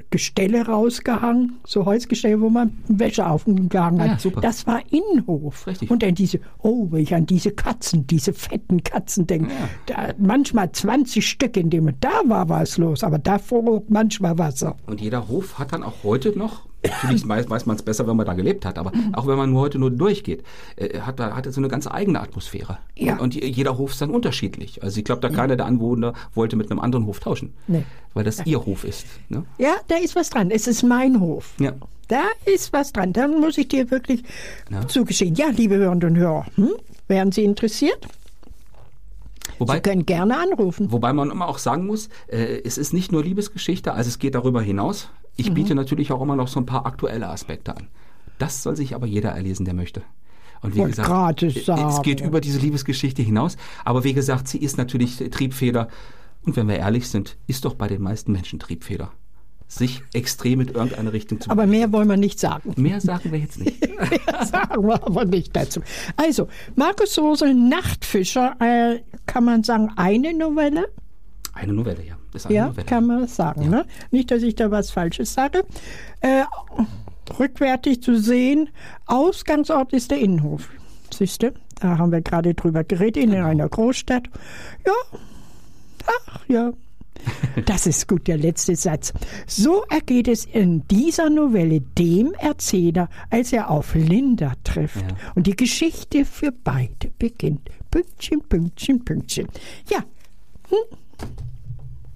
Gestelle rausgehangen, so Holzgestelle, wo man Wäsche aufgehangen hat.
Ja, super.
Das war Innenhof.
Richtig.
Und dann diese, oh, wenn ich an diese Katzen, diese fetten Katzen denke, da, manchmal 20 Stück in dem, da war was los, aber davor manchmal Wasser.
Und jeder Hof hat dann auch heute noch, natürlich weiß, weiß man es besser, wenn man da gelebt hat, aber auch wenn man nur heute nur durchgeht, äh, hat da hat er so eine ganz eigene Atmosphäre.
Ja.
Und, und je- jeder Hof ist dann unterschiedlich. Also ich glaube, da keiner der Anwohner wollte mit einem anderen Hof tauschen,
Nee.
weil das ihr Hof ist. Ne?
Ja, da ist was dran. Es ist mein Hof.
Ja.
Da ist was dran. Dann muss ich dir wirklich
Ja.
zugestehen. Ja, liebe Hörerinnen und Hörer, hm? wären Sie interessiert?
Wobei,
Sie können gerne anrufen.
wobei man immer auch sagen muss, äh, es ist nicht nur Liebesgeschichte, also es geht darüber hinaus. Ich biete natürlich auch immer noch so ein paar aktuelle Aspekte an. Das soll sich aber jeder erlesen, der möchte. Und wie gesagt,
gerade
es
sagen.
geht über diese Liebesgeschichte hinaus. Aber wie gesagt, sie ist natürlich Triebfeder. Und wenn wir ehrlich sind, ist doch bei den meisten Menschen Triebfeder. Sich extrem in irgendeine Richtung zu
Aber mehr wollen wir nicht sagen.
Mehr sagen wir jetzt nicht.
sagen wir aber nicht dazu. Also, Markus Sosel, Nachtfischer, äh, kann man sagen, eine Novelle?
Eine Novelle, ja. Das
Ja, kann man sagen. Ne? Nicht, dass ich da was Falsches sage. Äh, rückwärtig zu sehen, Ausgangsort ist der Innenhof. Siehst du, da haben wir gerade drüber geredet, in
Genau.
einer Großstadt. Ja, ach ja. Das ist gut, der letzte Satz. So ergeht es in dieser Novelle dem Erzähler, als er auf Linda trifft.
Ja.
Und die Geschichte für beide beginnt. Pünktchen, Pünktchen, Pünktchen. Ja,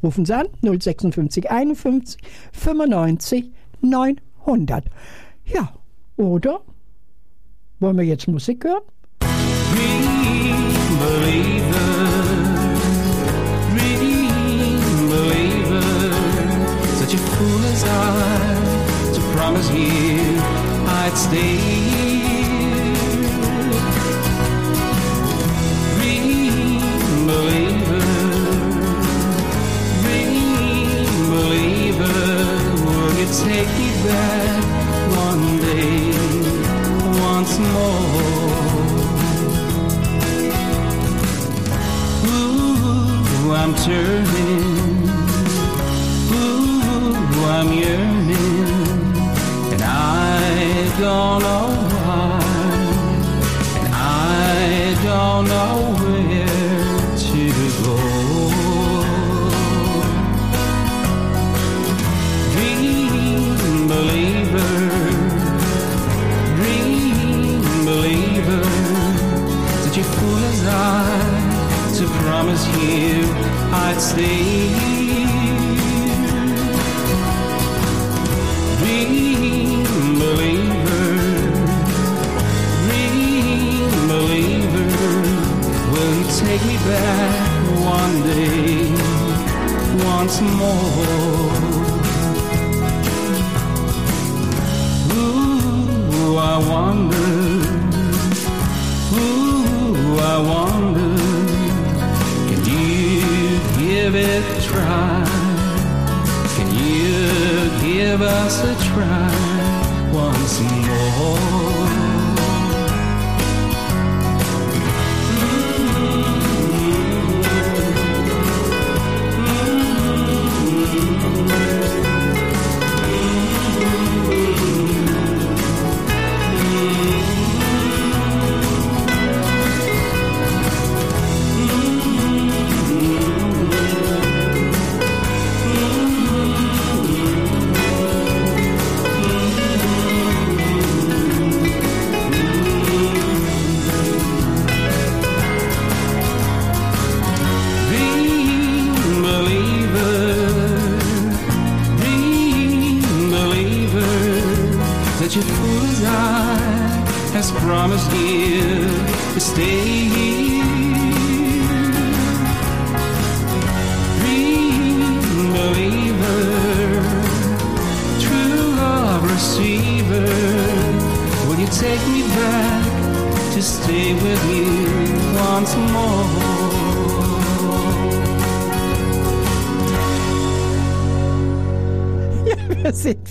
Rufen Sie an 056 51 95 900. Ja, oder? Wollen wir jetzt Musik hören?
Dream believer, dream believer, such a fool as I to promise you I'd stay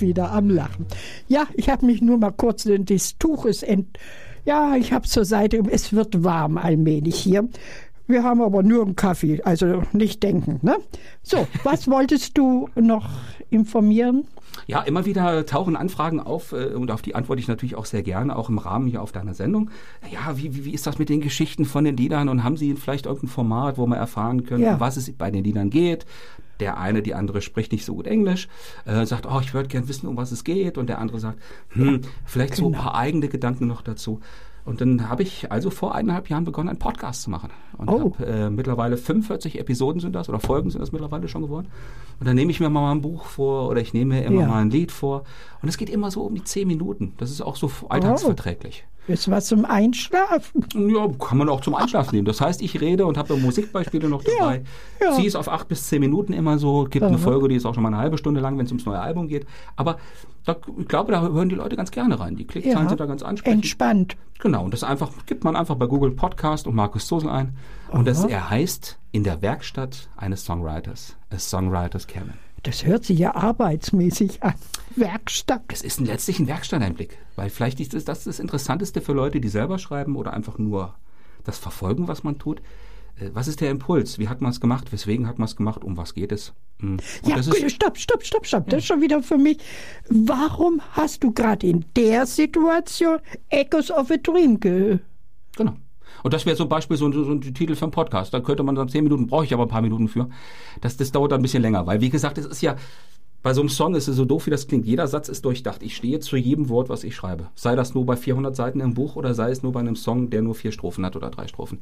wieder am Lachen. Ja, ich habe mich nur mal kurz, denn das Tuch ist ent. Ja, ich habe zur Seite. Es wird warm allmählich hier. Wir haben aber nur einen Kaffee, also nicht denken. Ne? So, was wolltest du noch informieren?
Ja, immer wieder tauchen Anfragen auf äh, und auf die antworte ich natürlich auch sehr gerne, auch im Rahmen hier auf deiner Sendung. Ja, wie, wie, wie ist das mit den Geschichten von den Liedern und haben Sie vielleicht irgendein Format, wo wir erfahren können,
Ja.
um was es bei den Liedern geht? Der eine, die andere spricht nicht so gut Englisch, äh, sagt, oh, ich würde gern wissen, um was es geht. Und der andere sagt, hm, vielleicht so ein
genau.
paar eigene Gedanken noch dazu. Und dann habe ich also vor eineinhalb Jahren begonnen, einen Podcast zu machen. Und
Oh.
habe äh, mittlerweile 45 Episoden sind das oder Folgen sind das mittlerweile schon geworden. Und dann nehme ich mir mal ein Buch vor oder ich nehme mir immer
Ja.
mal ein Lied vor. Und es geht immer so um die 10 Minuten. Das ist auch so alltagsverträglich.
Ist was zum Einschlafen?
Ja, kann man auch zum Einschlafen nehmen. Das heißt, ich rede und habe Musikbeispiele noch dabei.
ja.
Sie ist auf acht bis zehn Minuten immer so. Gibt eine
Aha.
Folge, die ist auch schon mal eine halbe Stunde lang, wenn es ums neue Album geht. Aber da, ich glaube, da hören die Leute ganz gerne rein. Die Klickzahlen sind da ganz ansprechend.
Entspannt.
Genau, und das einfach gibt man einfach bei Google Podcast und Markus Zosel ein. Und das, er heißt in der Werkstatt eines Songwriters, a Songwriters Canon.
Das hört sich ja arbeitsmäßig an. Werkstatt.
Es ist ein, letztlich ein Werkstatteinblick, weil vielleicht ist das, das das Interessanteste für Leute, die selber schreiben oder einfach nur das verfolgen, was man tut. Äh, Was ist der Impuls? Wie hat man es gemacht? Weswegen hat man es gemacht? Um was geht es? Mm. Und
Ja, stopp, stopp, stopp, stopp. Das ist schon wieder für mich. Warum hast du gerade in der Situation Echoes of a Dream ge...
genau. Und das wäre zum Beispiel so ein, so ein Titel für einen Podcast. Da könnte man dann zehn Minuten, brauche ich aber ein paar Minuten für. Das, das dauert dann ein bisschen länger, weil wie gesagt, es ist ja, bei so einem Song ist es so doof, wie das klingt. Jeder Satz ist durchdacht. Ich stehe zu jedem Wort, was ich schreibe. Sei das nur bei 400 Seiten im Buch oder sei es nur bei einem Song, der nur vier Strophen hat oder drei Strophen.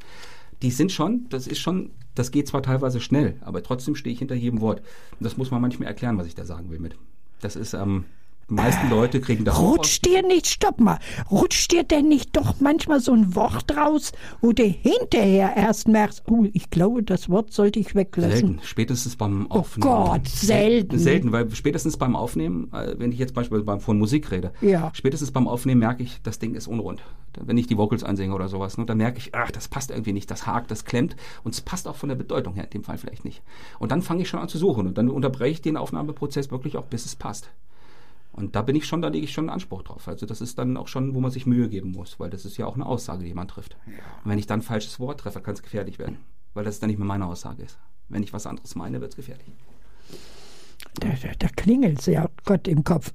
Die sind schon, das ist schon, das geht zwar teilweise schnell, aber trotzdem stehe ich hinter jedem Wort. Und das muss man manchmal erklären, was ich da sagen will mit. Das ist, ähm, die meisten Leute kriegen da
Rutscht dir nicht, stopp mal, rutscht dir denn nicht doch manchmal so ein Wort raus, wo du hinterher erst merkst, oh, ich glaube, das Wort sollte ich weglassen.
Selten, spätestens beim Aufnehmen.
Oh Gott, selten.
Selten, weil spätestens beim Aufnehmen, äh, wenn ich jetzt beispielsweise von Musik rede,
Ja.
spätestens beim Aufnehmen merke ich, das Ding ist unrund. Wenn ich die Vocals einsinge oder sowas, ne, dann merke ich, ach, das passt irgendwie nicht, das hakt, das klemmt und es passt auch von der Bedeutung her in dem Fall vielleicht nicht. Und dann fange ich schon an zu suchen und dann unterbreche ich den Aufnahmeprozess wirklich auch, bis es passt. Und da bin ich schon, da lege ich schon einen Anspruch drauf. Also das ist dann auch schon, wo man sich Mühe geben muss, weil das ist ja auch eine Aussage, die man trifft. Und wenn ich dann ein falsches Wort treffe, kann es gefährlich werden, weil das dann nicht mehr meine Aussage ist. Wenn ich was anderes meine, wird es gefährlich.
Da, da, da klingelt es ja Gott im Kopf.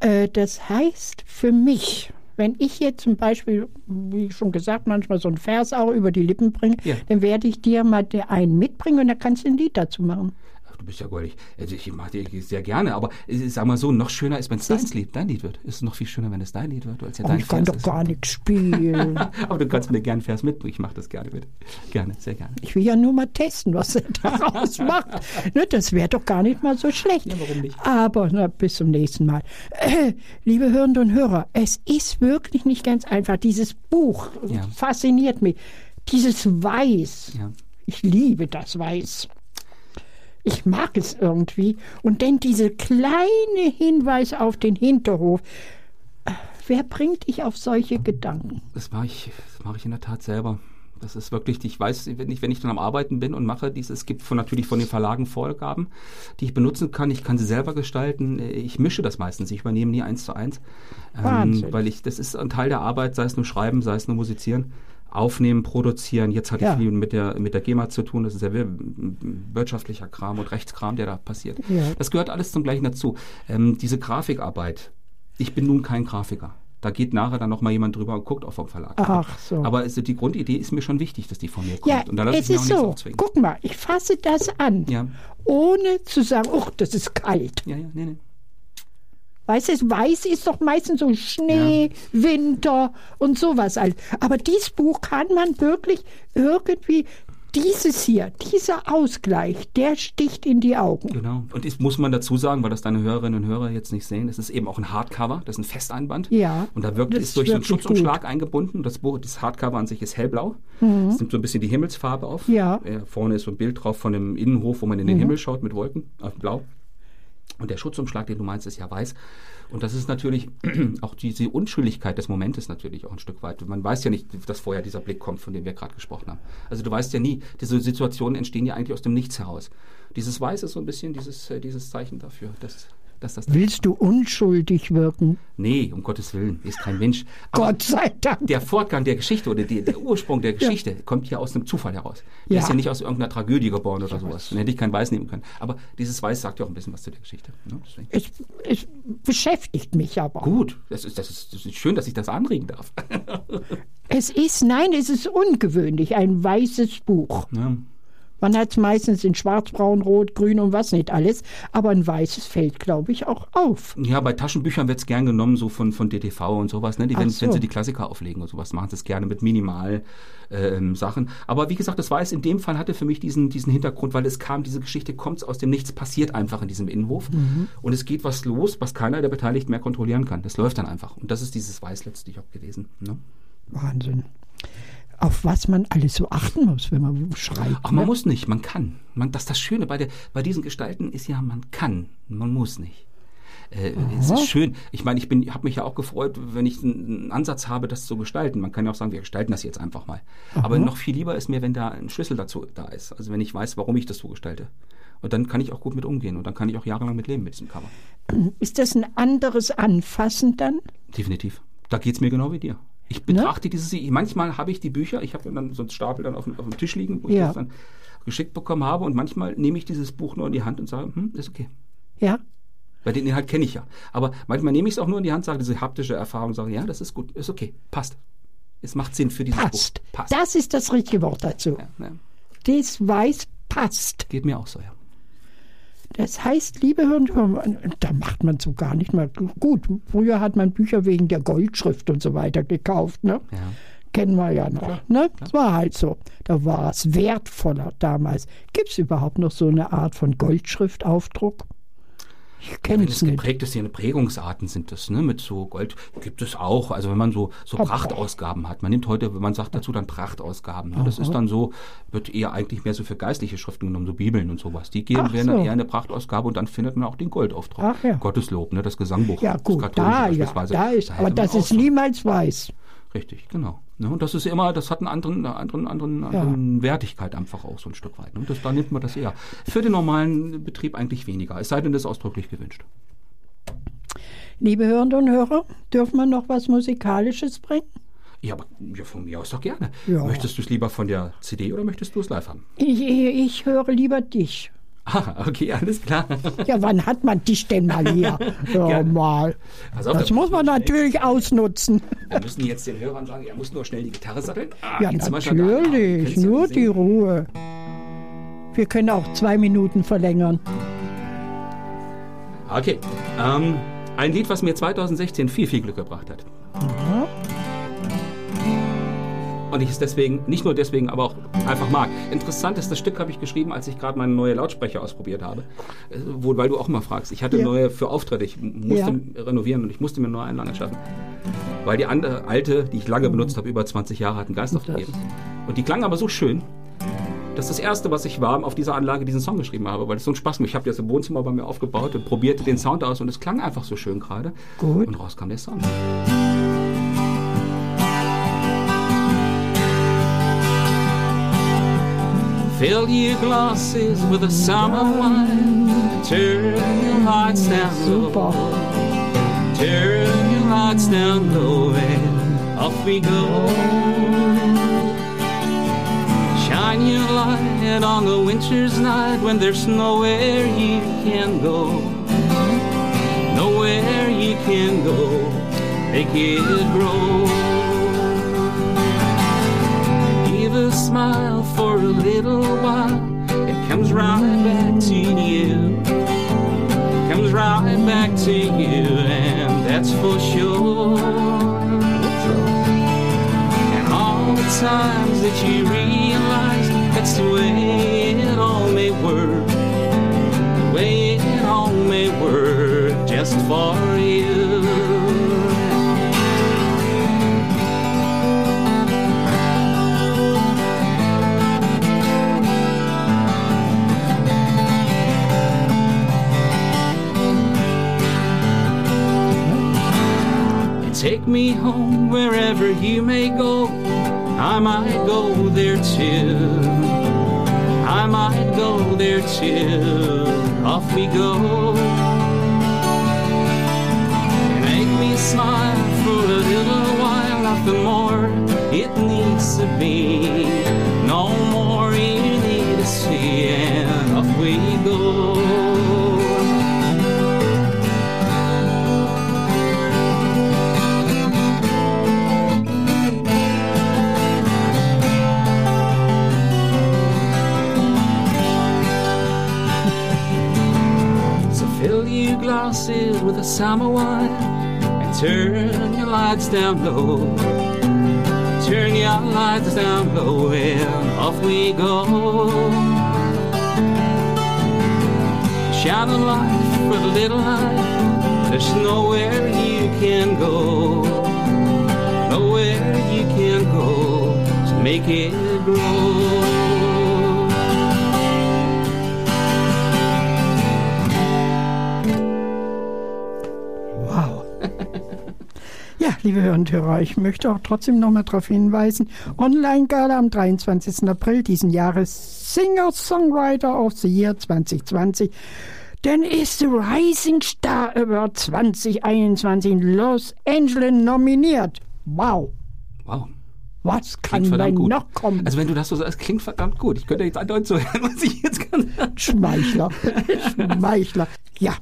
Äh, das heißt für mich, wenn ich jetzt zum Beispiel, wie schon gesagt, manchmal so einen Vers auch über die Lippen bringe,
Ja.
dann werde ich dir mal einen mitbringen und dann kannst du ein Lied dazu machen.
Du bist ja goldig. Also ich mache dir sehr gerne, aber es ist, sag mal so, noch schöner ist, wenn es dein Lied, dein Lied wird. Es ist noch viel schöner, wenn es dein Lied wird, als ja
Oh,
dein
ich kann
Vers
doch
ist.
gar nichts spielen.
Aber du kannst mir gerne einen Vers mitbringen. Ich mache das gerne mit. Gerne, sehr gerne.
Ich will ja nur mal testen, was er daraus macht. Ne, das wäre doch gar nicht mal so schlecht.
Ja, warum nicht?
Aber na, bis zum nächsten Mal. Äh, liebe Hörende und Hörer, es ist wirklich nicht ganz einfach. Dieses Buch
Ja.
fasziniert mich. Dieses Weiß.
Ja.
Ich liebe das Weiß. Ich mag es irgendwie. Und dann diese kleine Hinweis auf den Hinterhof. Äh, Wer bringt dich auf solche Gedanken?
Das mache ich, das mache ich in der Tat selber. Das ist wirklich, ich weiß, wenn ich, wenn ich dann am Arbeiten bin und mache dieses, es gibt von, natürlich von den Verlagen Vorgaben, die ich benutzen kann. Ich kann sie selber gestalten. Ich mische das meistens. Ich übernehme nie eins zu eins. Ähm, weil ich, das ist ein Teil der Arbeit, sei es nur Schreiben, sei es nur Musizieren. Aufnehmen, produzieren. Jetzt hat
Ja.
ich viel mit der, mit der GEMA zu tun. Das ist ja wir- wirtschaftlicher Kram und Rechtskram, der da passiert.
Ja.
Das gehört alles zum Gleichen dazu. Ähm, diese Grafikarbeit. Ich bin nun kein Grafiker. Da geht nachher dann noch mal jemand drüber und guckt auch vom Verlag.
Ach so.
Aber also die Grundidee ist mir schon wichtig, dass die von mir kommt.
Ja,
und da lasse
es
ich mir auch
ist
nichts
so.
aufzwingen.
Guck mal, ich fasse das an,
Ja.
ohne zu sagen, oh, das ist kalt.
Ja, ja, nee, nee.
Weißt du, weiß ist doch meistens so Schnee, Winter und sowas. Aber dieses Buch kann man wirklich irgendwie, dieses hier, dieser Ausgleich, der sticht in die Augen.
Genau. Und das muss man dazu sagen, weil das deine Hörerinnen und Hörer jetzt nicht sehen, es ist eben auch ein Hardcover, das ist ein Festeinband.
Ja,
Und da wirkt
das
es
ist
durch einen Schutzumschlag eingebunden. Das Buch, das Hardcover an sich ist hellblau. Es nimmt so ein bisschen die Himmelsfarbe auf.
Mhm. Ja. Mhm.
Äh, vorne ist so ein Bild drauf von einem Innenhof, wo man in den Himmel schaut mit Wolken, auf blau. Und der Schutzumschlag, den du meinst, ist ja weiß. Und das ist natürlich auch diese Unschuldigkeit des Momentes natürlich auch ein Stück weit. Man weiß ja nicht, dass vorher dieser Blick kommt, von dem wir gerade gesprochen haben. Also du weißt ja nie, diese Situationen entstehen ja eigentlich aus dem Nichts heraus. Dieses Weiß ist so ein bisschen dieses, äh, dieses Zeichen dafür, dass, dass das...
Willst du unschuldig wirken?
Nee, um Gottes Willen, ist kein Mensch. Aber
Gott sei Dank.
der Fortgang der Geschichte oder die, der Ursprung der Geschichte kommt ja aus einem Zufall heraus. Der
Ja.
ist ja nicht aus irgendeiner Tragödie geboren oder sowas. Dann hätte ich kein Weiß nehmen können. Aber dieses Weiß sagt ja auch ein bisschen was zu der Geschichte. Ne?
Es, es beschäftigt mich aber.
Gut, das ist, das, ist, das ist schön, dass ich das anregen darf.
Es ist, nein, es ist ungewöhnlich, ein weißes Buch.
Ja.
Man hat es meistens in schwarz, braun, rot, grün und was nicht alles. Aber ein weißes fällt, glaube ich, auch auf.
Ja, bei Taschenbüchern wird's gern genommen, so von, von DTV und sowas. Ne? Die, wenn,
so.
wenn sie die Klassiker auflegen und sowas, machen sie es gerne mit minimal ähm, Sachen. Aber wie gesagt, das Weiß in dem Fall hatte für mich diesen, diesen Hintergrund, weil es kam, diese Geschichte kommt aus dem Nichts, passiert einfach in diesem Innenhof.
Mhm.
Und es geht was los, was keiner der Beteiligten mehr kontrollieren kann. Das läuft dann einfach. Und das ist dieses Weiß letztlich auch gewesen. Ne?
Wahnsinn. Auf was man alles so achten muss, wenn man schreibt.
Ach, man
ne?
muss nicht, man kann. Man, das das Schöne bei, der, bei diesen Gestalten ist ja, man kann, man muss nicht. Äh, es ist schön. Ich meine, ich bin, habe mich ja auch gefreut, wenn ich einen Ansatz habe, das zu gestalten. Man kann ja auch sagen, wir gestalten das jetzt einfach mal. Aber noch viel lieber ist mir, wenn da ein Schlüssel dazu da ist. Also wenn ich weiß, warum ich das so gestalte. Und dann kann ich auch gut mit umgehen und dann kann ich auch jahrelang mit leben mit diesem Cover.
Ist das ein anderes Anfassen dann?
Definitiv. Da geht's mir genau wie dir. Ich betrachte dieses, manchmal habe ich die Bücher, ich habe dann so einen Stapel dann auf, dem- auf dem Tisch liegen, wo ich
Ja.
das dann geschickt bekommen habe und manchmal nehme ich dieses Buch nur in die Hand und sage, hm, ist okay.
Ja.
Weil den Inhalt kenne ich ja. Aber manchmal nehme ich es auch nur in die Hand, sage diese haptische Erfahrung, sage, ja, das ist gut, ist okay, passt. Es macht Sinn für dieses
Passt.
Buch. Passt.
Das ist das richtige Wort dazu.
ja, ja.
Das Weiß passt.
Geht mir auch so, ja.
Das heißt, liebe Hörer, da macht man so gar nicht mehr. Gut, früher hat man Bücher wegen der Goldschrift und so weiter gekauft. Ne?
Ja.
Kennen wir ja noch. Ne? Das war halt so. Da war es wertvoller damals. Gibt es überhaupt noch so eine Art von Goldschriftaufdruck? Ich kenne es nicht.
geprägt ist, hier Prägungsarten sind das, ne? Mit so Gold gibt es auch. Also wenn man so, so Prachtausgaben hat. Man nimmt heute, wenn man sagt dazu dann Prachtausgaben. Ne? Das ist dann so, wird eher eigentlich mehr so für geistliche Schriften genommen, so Bibeln und sowas. Die gehen,
Ach
werden dann
so.
eher eine Prachtausgabe und dann findet man auch den Goldaufdruck.
Ach ja.
Gotteslob, ne? Das Gesangbuch.
Ja gut, da ja, da ist,
Da
aber das ist
so-
niemals weiß.
Richtig, genau. Ne, und das ist immer, das hat einen anderen, eine anderen, anderen, anderen Wertigkeit einfach auch so ein Stück weit. Ne? Das, da nimmt man das eher. Für den normalen Betrieb eigentlich weniger. Es sei denn, das ist ausdrücklich gewünscht.
Liebe Hörende und Hörer, dürfen wir noch was Musikalisches bringen?
Ja, aber ja, von mir aus doch gerne.
Ja.
Möchtest du es lieber von der CD oder möchtest du es live haben?
Ich, ich höre lieber dich.
Ah, okay, alles klar.
Ja, wann hat man dich denn mal hier? Hör
Gerne.
mal.
Auf,
Das muss man natürlich ausnutzen.
Wir müssen jetzt den Hörern sagen, er muss nur schnell die Gitarre satteln. Ah,
Ja, natürlich. Nur die Ruhe. Wir können auch zwei Minuten verlängern.
Okay. Ähm, ein Lied, was mir 2016 viel, viel Glück gebracht hat. Und ich es deswegen, nicht nur deswegen, aber auch einfach mag. Interessantestes Stück habe ich geschrieben, als ich gerade meine neue Lautsprecher ausprobiert habe. Äh, Wo, weil du auch mal fragst. Ich hatte
Ja.
neue für Auftritte. Ich musste renovieren und ich musste mir neue Einlagen schaffen. Weil die andere, alte, die ich lange benutzt habe, über 20 Jahre, hat einen Geist aufgegeben. Und die klang aber so schön, dass das erste, was ich war, auf dieser Anlage diesen Song geschrieben habe, weil es so ein Spaß macht. Ich habe das im Wohnzimmer bei mir aufgebaut und probierte den Sound aus und es klang einfach so schön gerade.
Gut.
Und raus kam der Song.
Fill your glasses with a summer wine. Turn your lights down low. Turn your lights down low and off we go. Shine your light on the winter's night when there's nowhere you can go. Nowhere you can go. Make it grow. Smile for a little while. It comes right back to you. Comes right back to you, and that's for sure. And all the times that you realize that's the way it all may work. You may go. I might go there too. I might go there too. Off we go. Make me smile for a little while, nothing more. It needs to be with a summer wine and turn your lights down low. Turn your lights down low and off we go. Shine a light for the little light. There's nowhere you can go. Nowhere you can go to make it grow.
Liebe Hörer und Hörer, ich möchte auch trotzdem noch mal darauf hinweisen, Online-Gala am 23. April diesen Jahres Singer-Songwriter of the Year 2020. Denn ist the Rising Star Award 2021 in Los Angeles nominiert. Wow,
Wow.
was kann denn
gut.
noch kommen?
Also wenn du das so sagst, klingt verdammt gut. Ich könnte jetzt andauernd so hören, was ich jetzt kann.
Schmeichler. Schmeichler. Ja,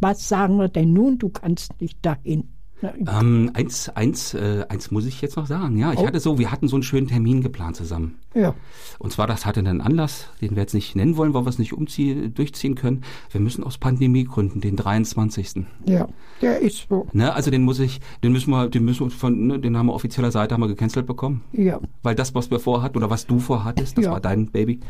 was sagen wir denn nun? Du kannst nicht dahin.
Ähm, eins, eins, äh, eins muss ich jetzt noch sagen. Ja, ich
Oh.
hatte so, wir hatten so einen schönen Termin geplant zusammen.
Ja,
Und zwar, das hatte einen Anlass, den wir jetzt nicht nennen wollen, weil wir es nicht umziehen, durchziehen können. Wir müssen aus Pandemiegründen den 23.
ja, der ist so.
Ne, also den muss ich, den müssen wir, den müssen wir von, ne, den haben wir offizieller Seite haben wir gecancelt bekommen.
Ja,
Weil das, was wir vorhatten oder was du vorhattest, das
Ja.
war dein Baby,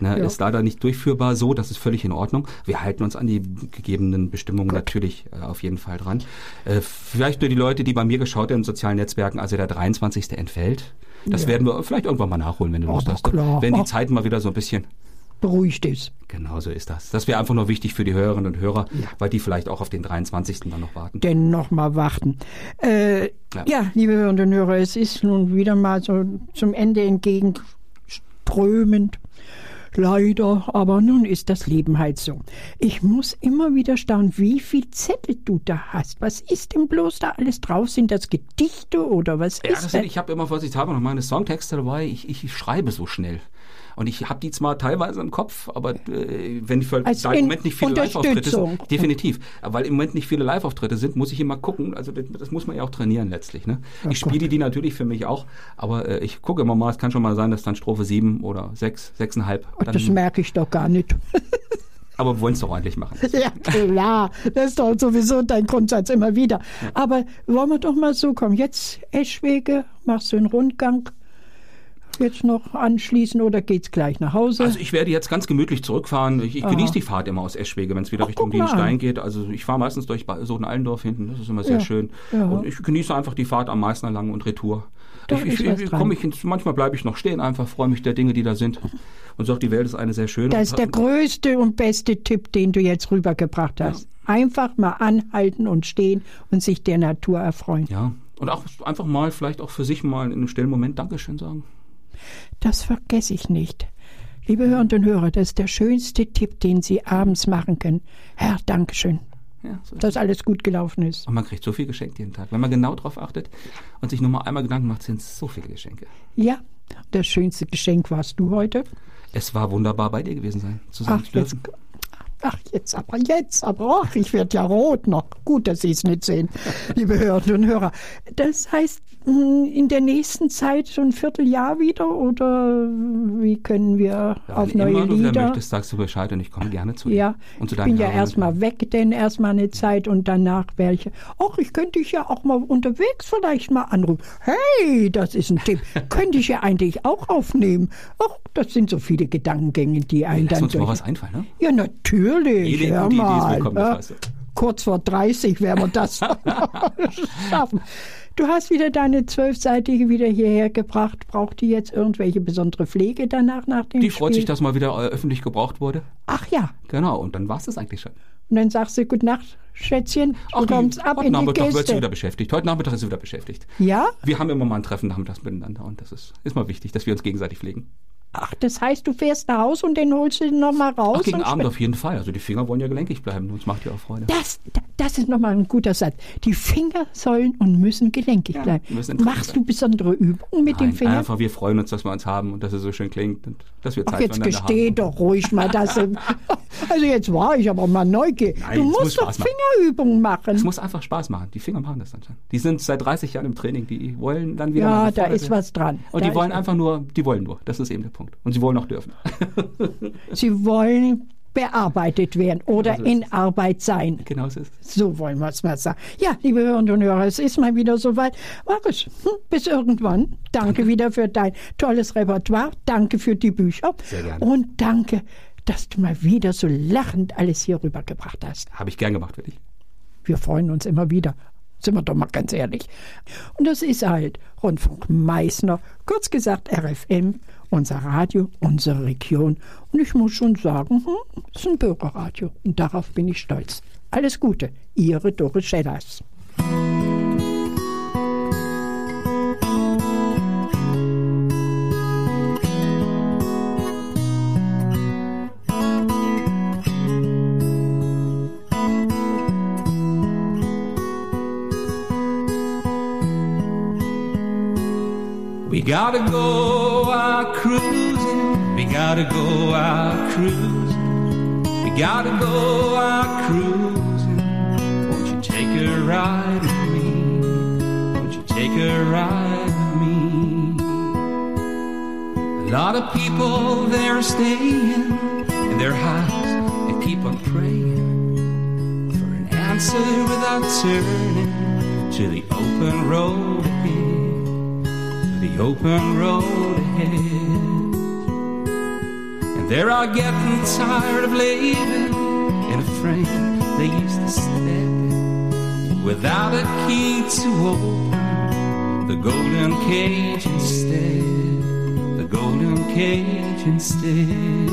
ne,
Ja.
ist leider nicht durchführbar so. Das ist völlig in Ordnung. Wir halten uns an die gegebenen Bestimmungen natürlich äh, auf jeden Fall dran. Äh, vielleicht nur die Leute, die bei mir geschaut haben in sozialen Netzwerken, also der 23. entfällt. Das
Ja.
werden wir vielleicht irgendwann mal nachholen, wenn du
Aber
hast. ne?
klar.
Wenn die. Zeit mal wieder so ein bisschen
beruhigt ist.
Genau so ist das. Das wäre einfach nur wichtig für die Hörerinnen und Hörer,
Ja.
weil die vielleicht auch auf den 23. dann noch warten.
Denn noch mal warten. Äh,
Ja.
ja. liebe Hörerinnen und Hörer, es ist nun wieder mal so zum Ende entgegenströmend. Leider, aber nun ist das Leben halt so. Ich muss immer wieder staunen, wie viel Zettel du da hast. Was ist denn bloß da alles drauf? Sind das Gedichte oder was
Ja,
ist
das sind, ich habe immer vorsichtshalber noch meine Songtexte dabei. Ich, ich schreibe so schnell. Und ich habe die zwar teilweise im Kopf, aber äh, wenn für,
Als
da im Moment nicht viele Live-Auftritte sind, definitiv, weil im Moment nicht viele Live-Auftritte sind, muss ich immer gucken. Also das, das muss man ja auch trainieren letztlich. Ne?
Ja,
ich spiele die natürlich für mich auch, aber äh, ich gucke immer mal. Es kann schon mal sein, dass dann Strophe sieben oder sechs, sechseinhalb. Dann,
Das merke ich doch gar nicht.
aber wir wollen es doch ordentlich machen.
Ja, klar. Das ist doch sowieso dein Grundsatz immer wieder. Aber wollen wir doch mal so kommen. Jetzt Eschwege, machst du einen Rundgang jetzt noch anschließen oder geht's gleich nach Hause?
Also ich werde jetzt ganz gemütlich zurückfahren. Ich, ich genieße die Fahrt immer aus Eschwege, wenn es wieder
Ach,
Richtung Dienstein geht. Also ich fahre meistens durch Soden-Allendorf hinten, das ist immer sehr
Ja,
schön.
ja.
Und ich genieße einfach die Fahrt am Meißner lang und Retour.
Da
ich, ich, ich, ich ins, manchmal bleibe ich noch stehen, einfach freue mich der Dinge, die da sind. Und sage, die Welt ist eine sehr schöne.
das ist der größte und beste Tipp, den du jetzt rübergebracht hast. Einfach mal anhalten und stehen und sich der Natur erfreuen.
ja. Und auch einfach mal, vielleicht auch für sich mal in einem stillen Moment Dankeschön sagen.
Das vergesse ich nicht. Liebe Hörerinnen und Hörer, das ist der schönste Tipp, den Sie abends machen können. Herr, Dankeschön,
Ja, so
dass alles gut gelaufen ist.
Und man kriegt so viel geschenkt jeden Tag. Wenn man genau drauf achtet und sich nur mal einmal Gedanken macht, sind es so viele Geschenke.
Ja, das schönste Geschenk warst du heute.
Es war wunderbar, bei dir gewesen sein, zu sein
Ach,
zu
jetzt, ach, jetzt aber, jetzt aber, ach, ich werde ja rot noch. Gut, dass Sie es nicht sehen, liebe Hörerinnen und Hörer. Das heißt, in der nächsten Zeit so ein Vierteljahr wieder oder wie können wir
Ja,
auf
wenn
neue
immer du wieder
Lieder?
möchtest, sagst du Bescheid und ich komme gerne zu dir.
Ja,
und zu
ich bin ja erstmal weg, denn erstmal eine Zeit und danach welche. Ach, ich könnte dich ja auch mal unterwegs vielleicht mal anrufen. Hey, das ist ein Tipp. könnte ich ja eigentlich auch aufnehmen. Ach, das sind so viele Gedankengänge, die einen
Lass
dann
uns mal
durch.
was einfallen, ne?
Ja, natürlich.
Jede gute Idee ist
mal,
das
ja.
weißt du.
Kurz vor 30 werden wir das schaffen. Du hast wieder deine zwölfseitige wieder hierher gebracht. Braucht die jetzt irgendwelche besondere Pflege danach nach dem
Die freut
Spiel?
sich, dass mal wieder äh, öffentlich gebraucht wurde.
Ach ja.
Genau, und dann war es das eigentlich schon.
Und dann sagst du, Gute Nacht, Schätzchen. Du
die-
kommst ab
heute
in die
Nachmittag wird sie wieder beschäftigt. Heute Nachmittag ist sie wieder beschäftigt.
Ja?
Wir haben immer mal ein Treffen nachmittags miteinander und das ist, ist mal wichtig, dass wir uns gegenseitig pflegen.
Ach, das heißt, du fährst nach Hause und den holst du nochmal raus?
Ach, gegen Abend auf jeden Fall. Also die Finger wollen ja gelenkig bleiben, uns macht ja auch Freude.
Das, das ist nochmal ein guter Satz. Die Finger sollen und müssen gelenkig
Ja,
bleiben.
müssen
Machst du besondere Übungen mit den
Nein,
Fingern?
einfach wir freuen uns, dass wir uns haben und dass es so schön klingt und dass wir Zeit
Ach, jetzt gesteh
haben.
doch ruhig mal, dass Also jetzt war ich aber mal neugierig.
Nein,
du musst
muss
doch
Spaß machen.
Fingerübungen
Es muss einfach Spaß machen. Die Finger machen das dann schon. Die sind seit 30 Jahren im Training. Die wollen dann wieder
Ja, da ist was dran.
Und
Da
die wollen einfach nur, die wollen nur. Das ist eben der Punkt. Und sie wollen auch dürfen.
Sie wollen bearbeitet werden oder
so ist
in Arbeit sein.
genau so ist es.
So wollen wir es mal sagen. Ja, liebe Hörerinnen und Hörer, es ist mal wieder soweit. Markus, hm, bis irgendwann. Danke wieder für dein tolles Repertoire. Danke für die Bücher.
Sehr gerne.
Und danke, dass du mal wieder so lachend alles hier rübergebracht hast.
Habe ich gern gemacht für dich.
Wir freuen uns immer wieder. Sind wir doch mal ganz ehrlich. Und das ist halt Rundfunk Meißner, kurz gesagt RFM, unser Radio, unsere Region. Und ich muss schon sagen, hm, es ist ein Bürgerradio. Und darauf bin ich stolz. Alles Gute, Ihre Doris Schellers.
We gotta go out cruising. We gotta go out cruising. We gotta go out cruising. Won't you take a ride with me? Won't you take a ride with me? A lot of people there are staying in their house and keep on praying for an answer without turning to the open road to the open road ahead. And they're all getting tired of living in a frame they used to step without a key to open the golden cage instead. The golden cage instead.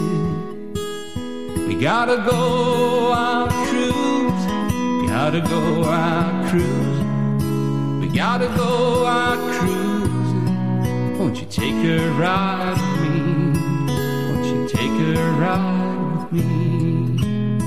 We gotta go out cruising. Gotta go out cruising. We gotta go out cruising. Won't you take a ride with me? Won't you take a ride with me?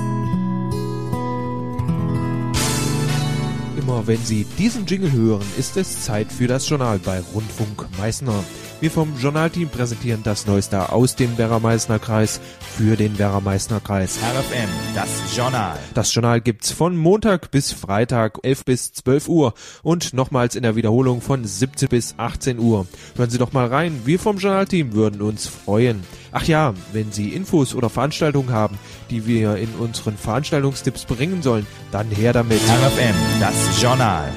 Immer wenn Sie diesen Jingle hören, ist es Zeit für das Journal bei Rundfunk Meißner. Wir vom Journalteam präsentieren das Neueste aus dem Werra-Meißner Kreis für den Werra-Meißner Kreis.
RFM, das Journal.
Das Journal gibt's von Montag bis Freitag 11 bis 12 Uhr und nochmals in der Wiederholung von 17 bis 18 Uhr. Hören Sie doch mal rein. Wir vom Journalteam würden uns freuen. Ach ja, wenn Sie Infos oder Veranstaltungen haben, die wir in unseren Veranstaltungstipps bringen sollen, dann her damit.
RFM, das Journal.